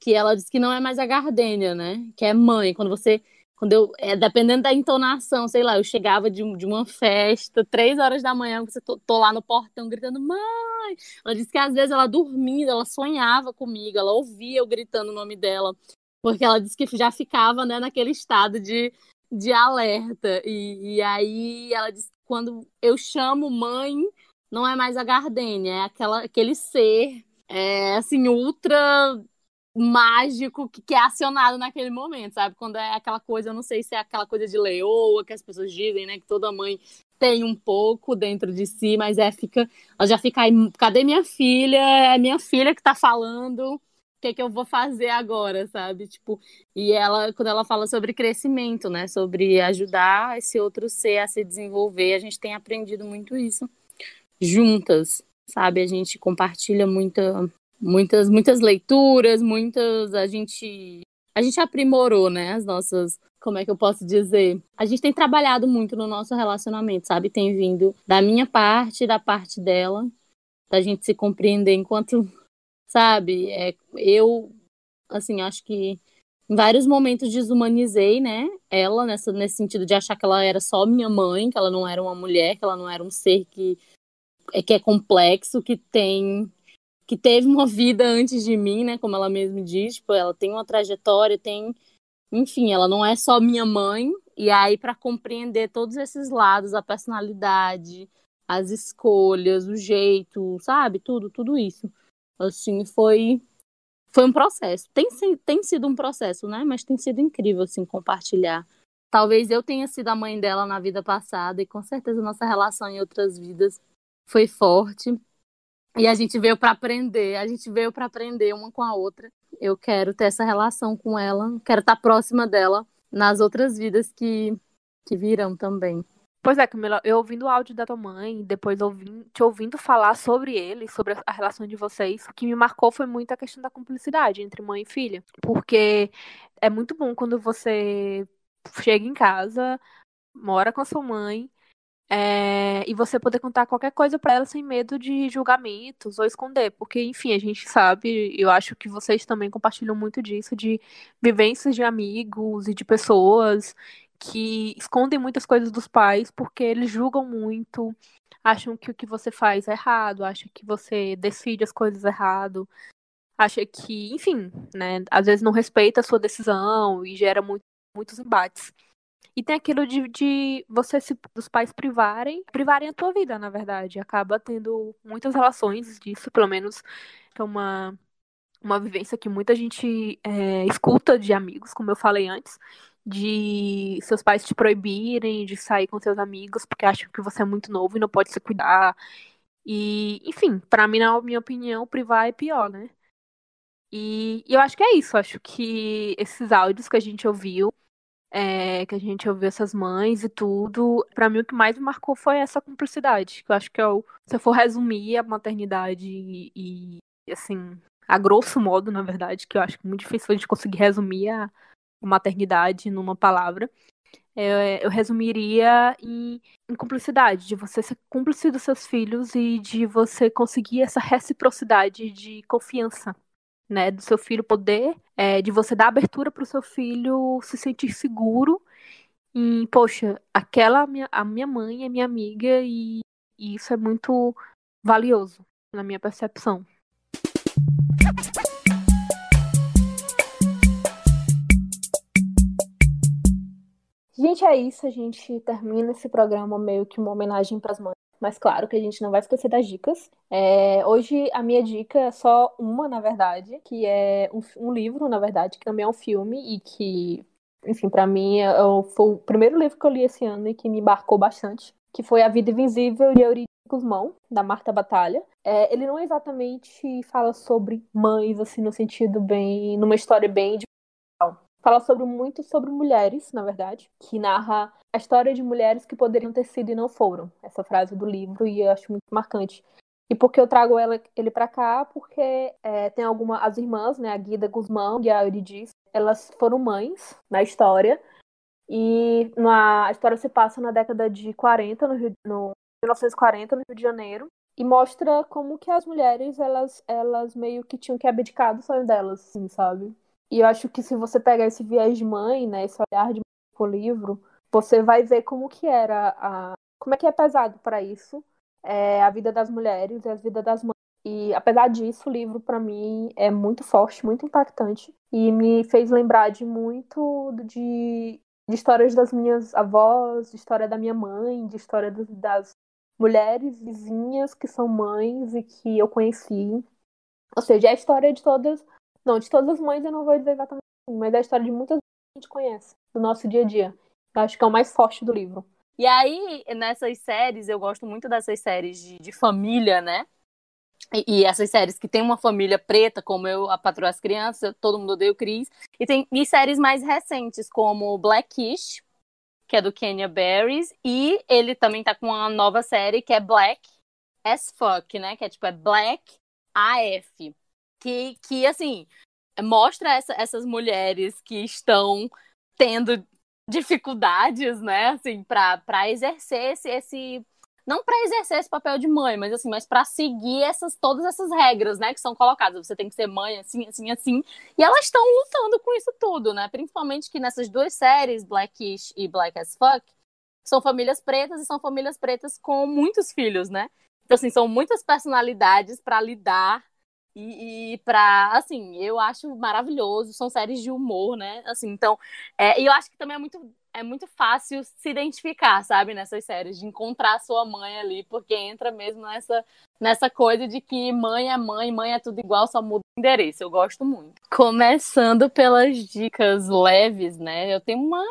que ela diz que não é mais a gardênia, né? Que é mãe. Quando você quando eu, é, dependendo da entonação, sei lá, eu chegava de, de uma festa, três horas da manhã, você tô, tô, lá no portão gritando, mãe! Ela disse que às vezes ela dormia, ela sonhava comigo, ela ouvia eu gritando o nome dela, porque ela disse que já ficava, né, naquele estado de, de alerta. E, e aí ela disse quando eu chamo mãe, não é mais a Gardênia, é aquela, aquele ser, é, assim, ultra mágico que, que, é acionado naquele momento, sabe? Quando é aquela coisa, eu não sei se é aquela coisa de leoa que as pessoas dizem, né? Que toda mãe tem um pouco dentro de si, mas é fica, ela já fica aí, cadê minha filha? É minha filha que tá falando. Que, que eu vou fazer agora, sabe? Tipo, e ela, quando ela fala sobre crescimento, né? Sobre ajudar esse outro ser a se desenvolver, a gente tem aprendido muito isso juntas, sabe? A gente compartilha muita, muitas muitas leituras, muitas a gente a gente aprimorou, né, as nossas, como é que eu posso dizer? A gente tem trabalhado muito no nosso relacionamento, sabe? Tem vindo da minha parte, da parte dela, da gente se compreender enquanto, sabe? É, eu assim, acho que em vários momentos desumanizei, né, ela nessa nesse sentido de achar que ela era só minha mãe, que ela não era uma mulher, que ela não era um ser que é que é complexo, que tem que teve uma vida antes de mim, né? Como ela mesma diz, tipo, ela tem uma trajetória, tem, enfim, ela não é só minha mãe. E aí para compreender todos esses lados, a personalidade, as escolhas, o jeito, sabe, tudo, tudo isso, assim, foi foi um processo. Tem, tem sido um processo, né? Mas tem sido incrível, assim, compartilhar. Talvez eu tenha sido a mãe dela na vida passada e com certeza nossa relação em outras vidas foi forte. E a gente veio para aprender, a gente veio para aprender uma com a outra. Eu quero ter essa relação com ela, quero estar próxima dela nas outras vidas que, que virão também. Pois é, Camila, eu ouvindo o áudio da tua mãe, depois ouvindo, te ouvindo falar sobre ele, sobre a relação de vocês, o que me marcou foi muito a questão da cumplicidade entre mãe e filha. Porque é muito bom quando você chega em casa, mora com a sua mãe, é, e você poder contar qualquer coisa para ela sem medo de julgamentos ou esconder, porque enfim, a gente sabe, eu acho que vocês também compartilham muito disso de vivências de amigos e de pessoas que escondem muitas coisas dos pais porque eles julgam muito, acham que o que você faz é errado, acham que você decide as coisas errado, acha que, enfim, né, às vezes não respeita a sua decisão e gera muito, muitos embates. E tem aquilo de, de você se dos pais privarem, privarem a tua vida, na verdade. Acaba tendo muitas relações disso, pelo menos é uma, uma vivência que muita gente é, escuta de amigos, como eu falei antes, de seus pais te proibirem de sair com seus amigos porque acham que você é muito novo e não pode se cuidar. E, enfim, para mim, na minha opinião, privar é pior, né? E, e eu acho que é isso. Acho que esses áudios que a gente ouviu é, que a gente ouviu essas mães e tudo. Para mim, o que mais me marcou foi essa cumplicidade, que eu acho que é o, se eu for resumir a maternidade e, e, assim, a grosso modo, na verdade, que eu acho que é muito difícil a gente conseguir resumir a maternidade numa palavra. É, eu resumiria em, em, cumplicidade, de você ser cúmplice dos seus filhos e de você conseguir essa reciprocidade de confiança né, do seu filho poder, é, de você dar abertura para o seu filho se sentir seguro em, poxa, aquela minha, a minha mãe é minha amiga e, e isso é muito valioso na minha percepção. Gente, é isso. A gente termina esse programa meio que uma homenagem para as mães mas claro que a gente não vai esquecer das dicas. É, hoje a minha dica é só uma, na verdade, que é um, um, livro, na verdade, que também é um filme e que, enfim, para mim é, foi o primeiro livro que eu li esse ano e que me embarcou bastante, que foi A Vida Invisível de Eurídice Guzmão, da Marta Batalha. É, ele não exatamente fala sobre mães, assim, no sentido bem, numa história bem de fala sobre muito sobre mulheres, na verdade, que narra a história de mulheres que poderiam ter sido e não foram. Essa frase do livro e eu acho muito marcante. E por que eu trago ela, ele para cá? Porque é, tem alguma as irmãs, né, a Guida Guzmão e a Eurydice, elas foram mães na história. E na, a história se passa na década de 40 no, no 1940 no Rio de Janeiro. e mostra como que as mulheres, elas, elas meio que tinham que abdicar do sonho delas, assim, sabe? E eu acho que se você pegar esse viés de mãe, né, esse olhar de mãe pro livro, você vai ver como que era a... como é que é pesado para isso, é, a vida das mulheres e a vida das mães. E apesar disso, o livro para mim é muito forte, muito impactante e me fez lembrar de muito de, de histórias das minhas avós, de história da minha mãe, de história das, das mulheres vizinhas que são mães e que eu conheci. Ou seja, é a história de todas, não, de todas as mães eu não vou dizer exatamente assim, mas é a história de muitas que a gente conhece do nosso dia a dia. Eu acho que é o mais forte do livro. E aí, nessas séries, eu gosto muito dessas séries de, de família, né? E, e, essas séries que tem uma família preta, como eu, A Patroa as Crianças, Todo Mundo Odeia o Chris. E tem e séries mais recentes, como Blackish, que é do Kenya Barris. E ele também tá com uma nova série, que é Black as Fuck, né? Que é tipo, é Black AF. Que, que assim, mostra essa, essas mulheres que estão tendo dificuldades, né, assim, para exercer esse, esse não para exercer esse papel de mãe, mas assim, mas para seguir essas todas essas regras, né, que são colocadas. Você tem que ser mãe assim, assim, assim. E elas estão lutando com isso tudo, né? Principalmente que nessas duas séries, Blackish e Black as Fuck, são famílias pretas e são famílias pretas com muitos filhos, né? Então assim, são muitas personalidades para lidar e, e para assim, eu acho maravilhoso. São séries de humor, né? Assim, então, é, e eu acho que também é muito é muito fácil se identificar, sabe, nessas séries, de encontrar sua mãe ali, porque entra mesmo nessa, nessa coisa de que mãe é mãe, mãe é tudo igual, só muda o endereço. Eu gosto muito. Começando pelas dicas leves, né? Eu tenho uma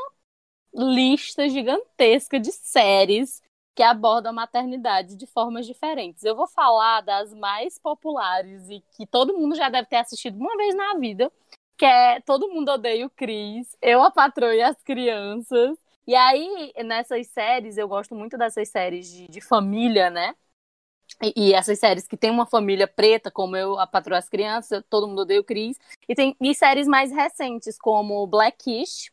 lista gigantesca de séries que abordam a maternidade de formas diferentes. Eu vou falar das mais populares e que todo mundo já deve ter assistido uma vez na vida, que é Todo Mundo Odeia o Cris, Eu, a Patroa e as Crianças. E aí, nessas séries, eu gosto muito dessas séries de, de família, né? E, essas séries que tem uma família preta, como eu, a Patroa as Crianças, Todo Mundo Odeia o Cris. E tem e séries mais recentes, como Blackish,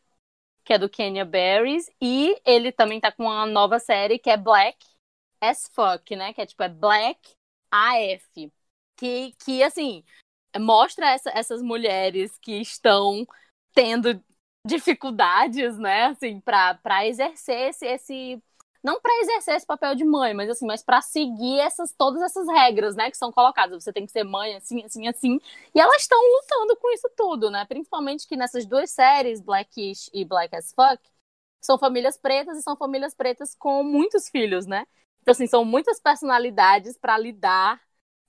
que é do Kenya Barris, e ele também tá com uma nova série que é Black as Fuck, né? Que é tipo, é Black AF. Que, que assim, mostra essa, essas mulheres que estão tendo dificuldades, né, assim, para exercer esse, esse não para exercer esse papel de mãe, mas assim, mas para seguir essas todas essas regras, né, que são colocadas. Você tem que ser mãe assim, assim, assim. E elas estão lutando com isso tudo, né? Principalmente que nessas duas séries, Blackish e Black as Fuck, são famílias pretas e são famílias pretas com muitos filhos, né? Então assim, são muitas personalidades para lidar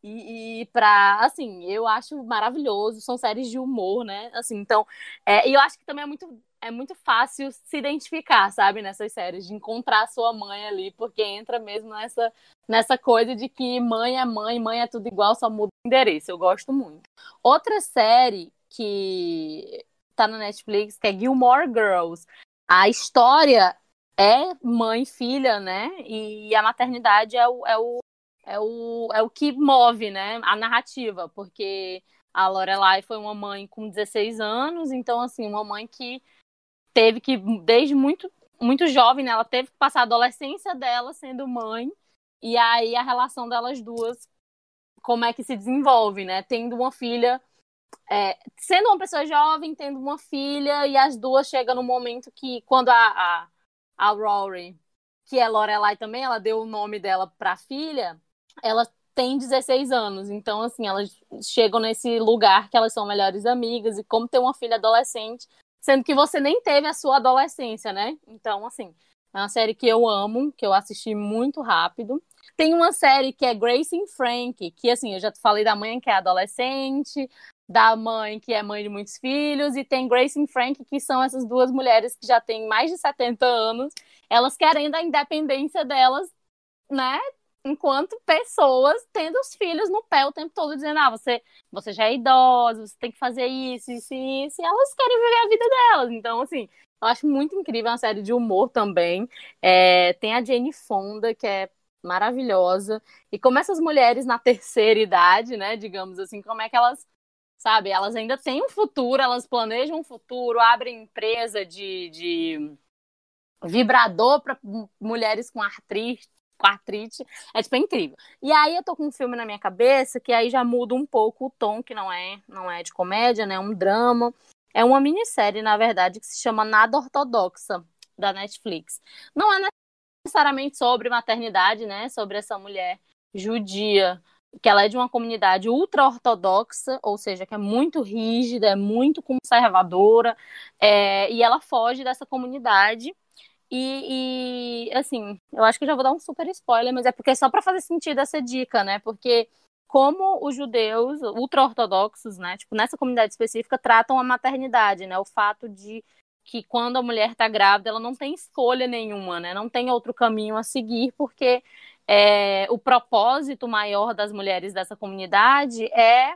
e, e para assim, eu acho maravilhoso, são séries de humor, né? Assim, então, é, e eu acho que também é muito é muito fácil se identificar, sabe, nessas séries, de encontrar sua mãe ali, porque entra mesmo nessa, nessa coisa de que mãe é mãe, mãe é tudo igual, só muda o endereço. Eu gosto muito. Outra série que tá na Netflix, que é Gilmore Girls. A história é mãe filha, né? E a maternidade é o, é o, é o, é o que move, né? A narrativa, porque a Lorelai foi uma mãe com 16 anos, então, assim, uma mãe que teve que, desde muito, muito jovem, né, ela teve que passar a adolescência dela sendo mãe, e aí a relação delas duas, como é que se desenvolve, né? Tendo uma filha, é, sendo uma pessoa jovem, tendo uma filha, e as duas chegam no momento que, quando a, a, a Rory, que é Lorelai também, ela deu o nome dela pra filha, ela tem 16 anos, então assim, elas chegam nesse lugar que elas são melhores amigas e como ter uma filha adolescente, sendo que você nem teve a sua adolescência, né? Então, assim, é uma série que eu amo, que eu assisti muito rápido. Tem uma série que é Grace and Frank, que assim, eu já falei da mãe que é adolescente, da mãe que é mãe de muitos filhos, e tem Grace e Frank, que são essas duas mulheres que já têm mais de 70 anos, elas querendo a independência delas, né? Enquanto pessoas tendo os filhos no pé o tempo todo, dizendo: ah, você, você já é idosa, você tem que fazer isso, isso e isso, e elas querem viver a vida delas. Então, assim, eu acho muito incrível é uma série de humor também. É, tem a Jane Fonda, que é maravilhosa. E como essas mulheres na terceira idade, né, digamos assim, como é que elas, sabe, elas ainda têm um futuro, elas planejam um futuro, abrem empresa de, de vibrador para mulheres com artrite com artrite. É tipo é incrível. E aí eu tô com um filme na minha cabeça que aí já muda um pouco o tom, que não é, não é de comédia, né? É um drama. É uma minissérie, na verdade, que se chama Nada Ortodoxa, da Netflix. Não é necessariamente sobre maternidade, né? Sobre essa mulher judia, que ela é de uma comunidade ultra-ortodoxa, ou seja, que é muito rígida, é muito conservadora, é, e ela foge dessa comunidade. E, e, assim, eu acho que já vou dar um super spoiler, mas é porque é só para fazer sentido essa dica, né? Porque como os judeus ultra-ortodoxos, né, tipo, nessa comunidade específica, tratam a maternidade, né? O fato de que quando a mulher está grávida, ela não tem escolha nenhuma, né? Não tem outro caminho a seguir, porque é, o propósito maior das mulheres dessa comunidade é,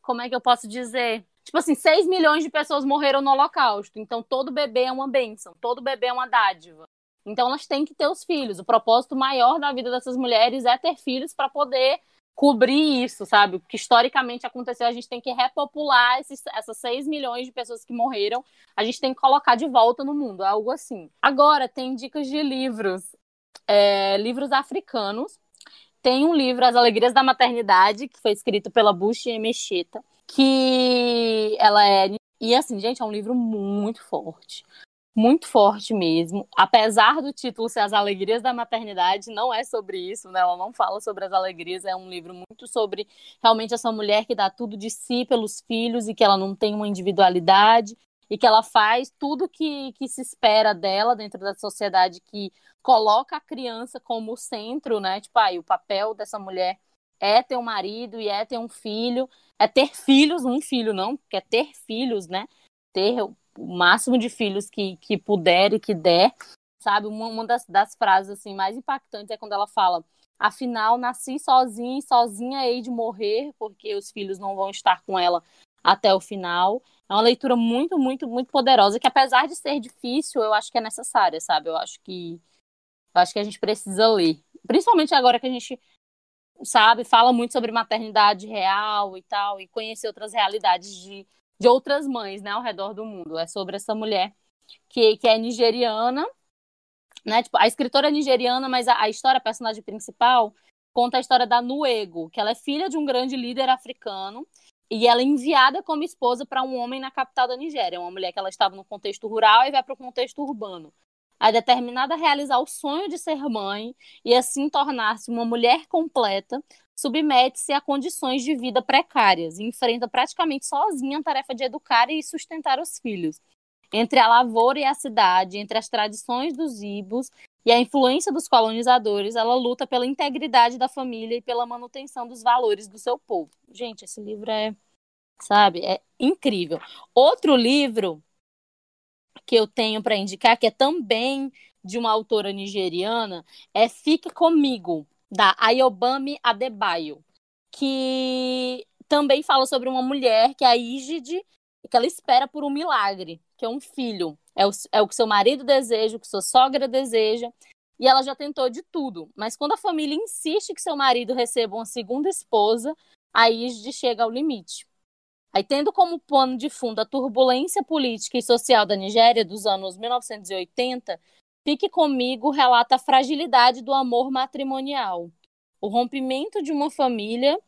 como é que eu posso dizer? Tipo assim, 6 milhões de pessoas morreram no Holocausto, então todo bebê é uma bênção, todo bebê é uma dádiva. Então elas têm que ter os filhos. O propósito maior da vida dessas mulheres é ter filhos para poder cobrir isso, sabe? O que historicamente aconteceu, a gente tem que repopular esses, essas 6 milhões de pessoas que morreram, a gente tem que colocar de volta no mundo, algo assim. Agora, tem dicas de livros, é, livros africanos. Tem um livro, As Alegrias da Maternidade, que foi escrito pela Bush e Mecheta, que ela é. E assim, gente, é um livro muito forte muito forte mesmo. Apesar do título ser As Alegrias da Maternidade, não é sobre isso, né? Ela não fala sobre as alegrias, é um livro muito sobre realmente essa mulher que dá tudo de si pelos filhos e que ela não tem uma individualidade e que ela faz tudo que, que se espera dela dentro da sociedade que coloca a criança como centro, né? Tipo, aí, o papel dessa mulher é ter um marido e é ter um filho, é ter filhos, um filho não, que é ter filhos, né? Ter o máximo de filhos que, que puder e que der, sabe? Uma, uma das, das frases assim mais impactantes é quando ela fala: afinal, nasci sozinha e sozinha hei de morrer, porque os filhos não vão estar com ela até o final. É uma leitura muito, muito, muito poderosa, que apesar de ser difícil, eu acho que é necessária, sabe? Eu acho que eu acho que a gente precisa ler. Principalmente agora que a gente sabe, fala muito sobre maternidade real e tal, e conhecer outras realidades de de outras mães, né, ao redor do mundo. É sobre essa mulher que, que é nigeriana, né? Tipo, a escritora é nigeriana, mas a, a história, a personagem principal, conta a história da Nuego, que ela é filha de um grande líder africano e ela é enviada como esposa para um homem na capital da Nigéria, uma mulher que ela estava no contexto rural e vai para o contexto urbano. A determinada a realizar o sonho de ser mãe e assim tornar-se uma mulher completa, submete-se a condições de vida precárias e enfrenta praticamente sozinha a tarefa de educar e sustentar os filhos. Entre a lavoura e a cidade, entre as tradições dos ibos e a influência dos colonizadores, ela luta pela integridade da família e pela manutenção dos valores do seu povo. Gente, esse livro é, sabe, é incrível. Outro livro que eu tenho para indicar, que é também de uma autora nigeriana, é Fique Comigo, da Ayobami Adebayo, que também fala sobre uma mulher que é a Ígide, que ela espera por um milagre, que é um filho. É o, é o que seu marido deseja, o que sua sogra deseja. E ela já tentou de tudo. Mas quando a família insiste que seu marido receba uma segunda esposa, a Ígide chega ao limite. Aí, tendo como pano de fundo a turbulência política e social da Nigéria dos anos 1980, Fique Comigo relata a fragilidade do amor matrimonial, o rompimento de uma família,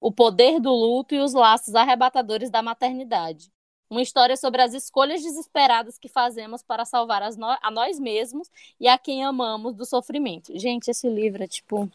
o poder do luto e os laços arrebatadores da maternidade. Uma história sobre as escolhas desesperadas que fazemos para salvar no a nós mesmos e a quem amamos do sofrimento. Gente, esse livro é tipo.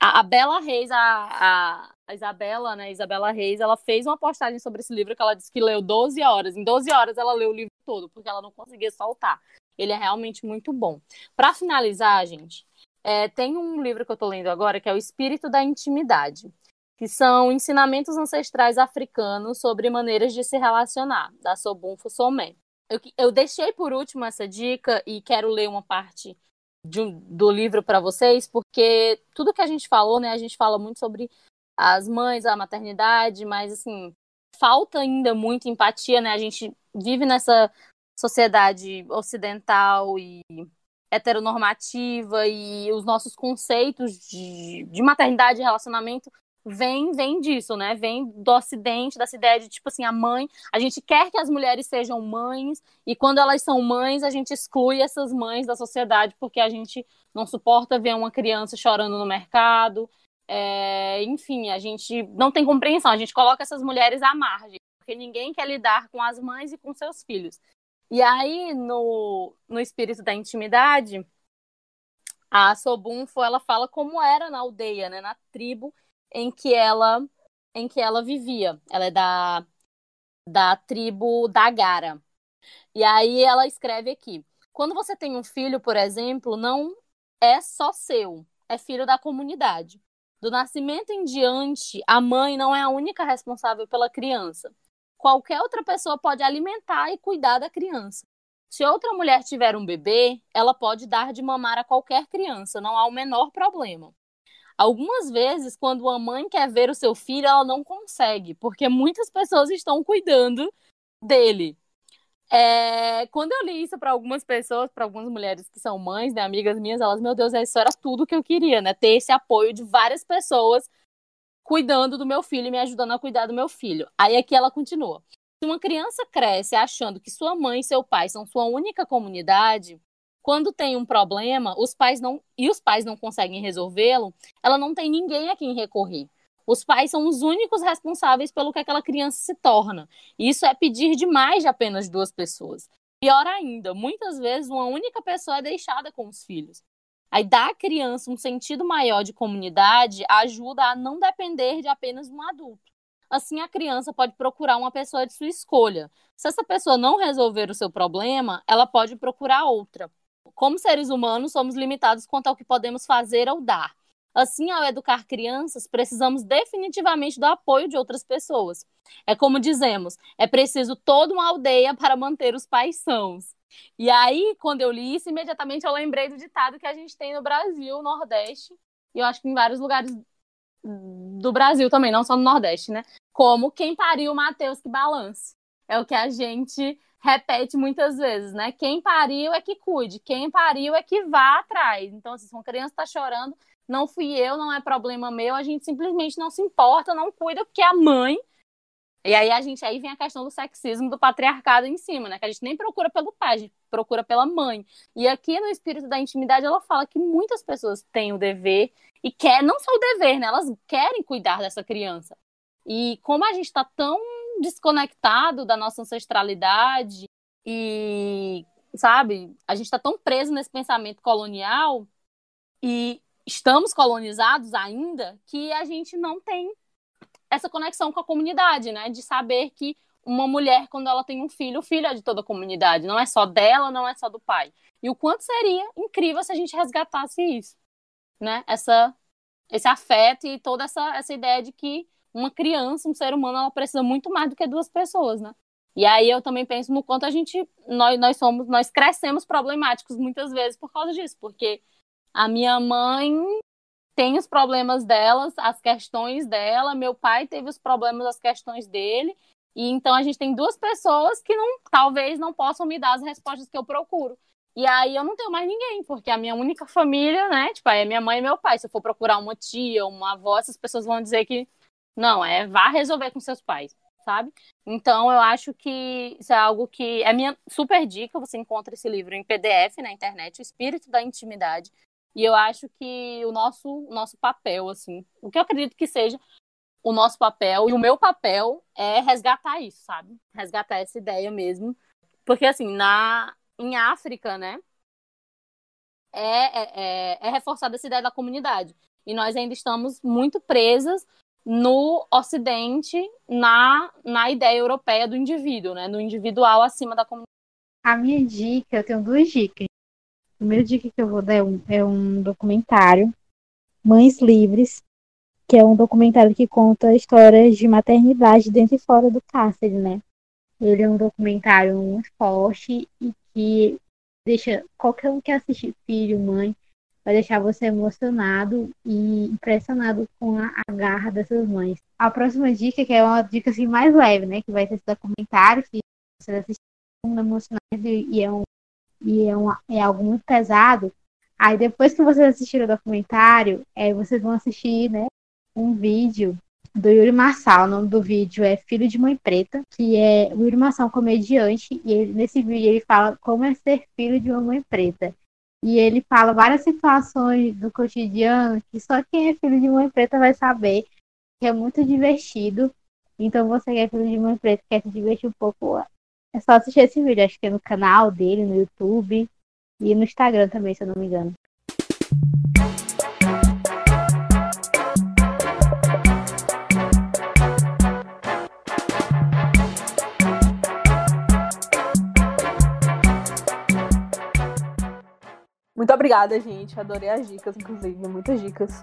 A, a Bela Reis, a, a, Isabela, né? Isabela Reis, ela fez uma postagem sobre esse livro que ela disse que leu 12 horas. Em 12 horas ela leu o livro todo, porque ela não conseguia soltar. Ele é realmente muito bom. Para finalizar, gente, é, tem um livro que eu estou lendo agora que é O Espírito da Intimidade, que são ensinamentos ancestrais africanos sobre maneiras de se relacionar, da Sobun Fusomé. Eu, eu deixei por último essa dica e quero ler uma parte do livro para vocês, porque tudo que a gente falou, né, a gente fala muito sobre as mães, a maternidade, mas assim, falta ainda muito empatia, né? A gente vive nessa sociedade ocidental e heteronormativa e os nossos conceitos de, de maternidade e relacionamento vem vem disso, né? Vem do Ocidente, dessa ideia de tipo assim, a mãe, a gente quer que as mulheres sejam mães e quando elas são mães, a gente exclui essas mães da sociedade porque a gente não suporta ver uma criança chorando no mercado. É, enfim, a gente não tem compreensão, a gente coloca essas mulheres à margem, porque ninguém quer lidar com as mães e com seus filhos. E aí, no, no espírito da intimidade, a Sobunfo, ela fala como era na aldeia, né, na tribo em que ela em que ela vivia. Ela é da da tribo da Gara. E aí ela escreve aqui: quando você tem um filho, por exemplo, não é só seu, é filho da comunidade. Do nascimento em diante, a mãe não é a única responsável pela criança. Qualquer outra pessoa pode alimentar e cuidar da criança. Se outra mulher tiver um bebê, ela pode dar de mamar a qualquer criança, não há o menor problema. Algumas vezes, quando a mãe quer ver o seu filho, ela não consegue, porque muitas pessoas estão cuidando dele. É, quando eu li isso para algumas pessoas, para algumas mulheres que são mães, né, amigas minhas, elas, meu Deus, isso era tudo que eu queria, né? Ter esse apoio de várias pessoas cuidando do meu filho e me ajudando a cuidar do meu filho. Aí aqui ela continua. Se uma criança cresce achando que sua mãe e seu pai são sua única comunidade, quando tem um problema, os pais não e os pais não conseguem resolvê-lo, ela não tem ninguém a quem recorrer. Os pais são os únicos responsáveis pelo que aquela criança se torna. Isso é pedir demais de apenas duas pessoas. Pior ainda, muitas vezes uma única pessoa é deixada com os filhos. Aí dar à criança um sentido maior de comunidade ajuda a não depender de apenas um adulto. Assim, a criança pode procurar uma pessoa de sua escolha. Se essa pessoa não resolver o seu problema, ela pode procurar outra como seres humanos, somos limitados quanto ao que podemos fazer ou dar. Assim, ao educar crianças, precisamos definitivamente do apoio de outras pessoas. É como dizemos, é preciso toda uma aldeia para manter os pais sãos. E aí, quando eu li isso, imediatamente eu lembrei do ditado que a gente tem no Brasil, Nordeste, e eu acho que em vários lugares do Brasil também, não só no Nordeste, né? Como quem pariu Mateus que balance. É o que a gente repete muitas vezes, né? Quem pariu é que cuide, quem pariu é que vá atrás. Então, assim, se uma criança está chorando, não fui eu, não é problema meu, a gente simplesmente não se importa, não cuida, porque a mãe. E aí a gente aí vem a questão do sexismo, do patriarcado em cima, né? Que a gente nem procura pelo pai, a gente procura pela mãe. E aqui no espírito da intimidade ela fala que muitas pessoas têm o dever e quer não só o dever, né? Elas querem cuidar dessa criança. E como a gente está tão desconectado da nossa ancestralidade e, sabe, a gente está tão preso nesse pensamento colonial e estamos colonizados ainda que a gente não tem essa conexão com a comunidade, né? De saber que uma mulher, quando ela tem um filho, o filho é de toda a comunidade, não é só dela, não é só do pai. E o quanto seria incrível se a gente resgatasse isso, né? Essa, esse afeto e toda essa, essa ideia de que uma criança, um ser humano, ela precisa muito mais do que duas pessoas, né? E aí eu também penso no quanto a gente, nós, nós somos, nós crescemos problemáticos muitas vezes por causa disso, porque a minha mãe tem os problemas delas, as questões dela, meu pai teve os problemas, as questões dele, e então a gente tem duas pessoas que não, talvez não possam me dar as respostas que eu procuro. E aí eu não tenho mais ninguém, porque a minha única família, né, tipo, é minha mãe e meu pai. Se eu for procurar uma tia, uma avó, essas pessoas vão dizer que não, é vá resolver com seus pais, sabe? Então eu acho que isso é algo que é minha super dica. Você encontra esse livro em PDF na internet, O Espírito da Intimidade. E eu acho que o nosso, nosso papel, assim, o que eu acredito que seja o nosso papel e o meu papel é resgatar isso, sabe? Resgatar essa ideia mesmo. Porque, assim, na, em África, né? É, é, é, é reforçada essa ideia da comunidade. E nós ainda estamos muito presas no Ocidente, na, na ideia europeia do indivíduo, né? No individual acima da comunidade. A minha dica, eu tenho duas dicas. A primeira dica que eu vou dar é um, é um documentário, Mães Livres, que é um documentário que conta histórias de maternidade dentro e fora do cárcere, né? Ele é um documentário muito forte e que deixa qualquer um que assistir, filho, mãe, vai deixar você emocionado e impressionado com a, a, garra dessas mães. A próxima dica, que é uma dica assim mais leve, né, que vai ser esse documentário, que você vai assistir um emocionante e é um e é, um, é algo muito pesado. Aí depois que vocês assistiram o documentário, é, vocês vão assistir, né, um vídeo do Yuri Marçal. O nome do vídeo é Filho de Mãe Preta, que é o Yuri Marçal é um comediante, e ele, nesse vídeo ele fala como é ser filho de uma mãe preta. E ele fala várias situações do cotidiano que só quem é filho de mãe preta vai saber, que é muito divertido. Então você que é filho de mãe preta, quer se divertir um pouco, é só assistir esse vídeo. Acho que é no canal dele, no YouTube e no Instagram também, se eu não me engano. Muito obrigada, gente. Adorei as dicas, inclusive. Muitas dicas.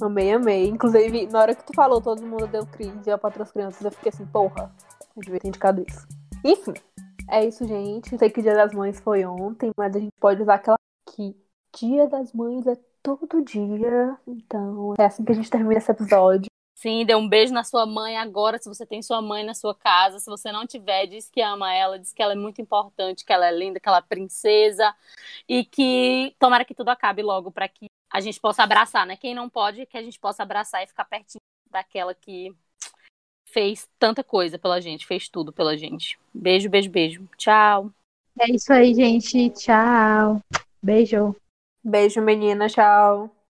Amei, amei. Inclusive, na hora que tu falou, todo mundo deu crise para outras crianças. Eu fiquei assim, porra, eu devia ter indicado isso. Enfim, é isso, gente. Sei que o Dia das Mães foi ontem, mas a gente pode usar aquela que Dia das Mães é todo dia. Então, é assim que a gente termina esse episódio. Sim, dê um beijo na sua mãe agora, se você tem sua mãe na sua casa. Se você não tiver, diz que ama ela, diz que ela é muito importante, que ela é linda, que ela é princesa. E que tomara que tudo acabe logo para que a gente possa abraçar, né? Quem não pode, que a gente possa abraçar e ficar pertinho daquela que fez tanta coisa pela gente, fez tudo pela gente. Beijo, beijo, beijo. Tchau. É isso aí, gente. Tchau. Beijo. Beijo, menina. Tchau.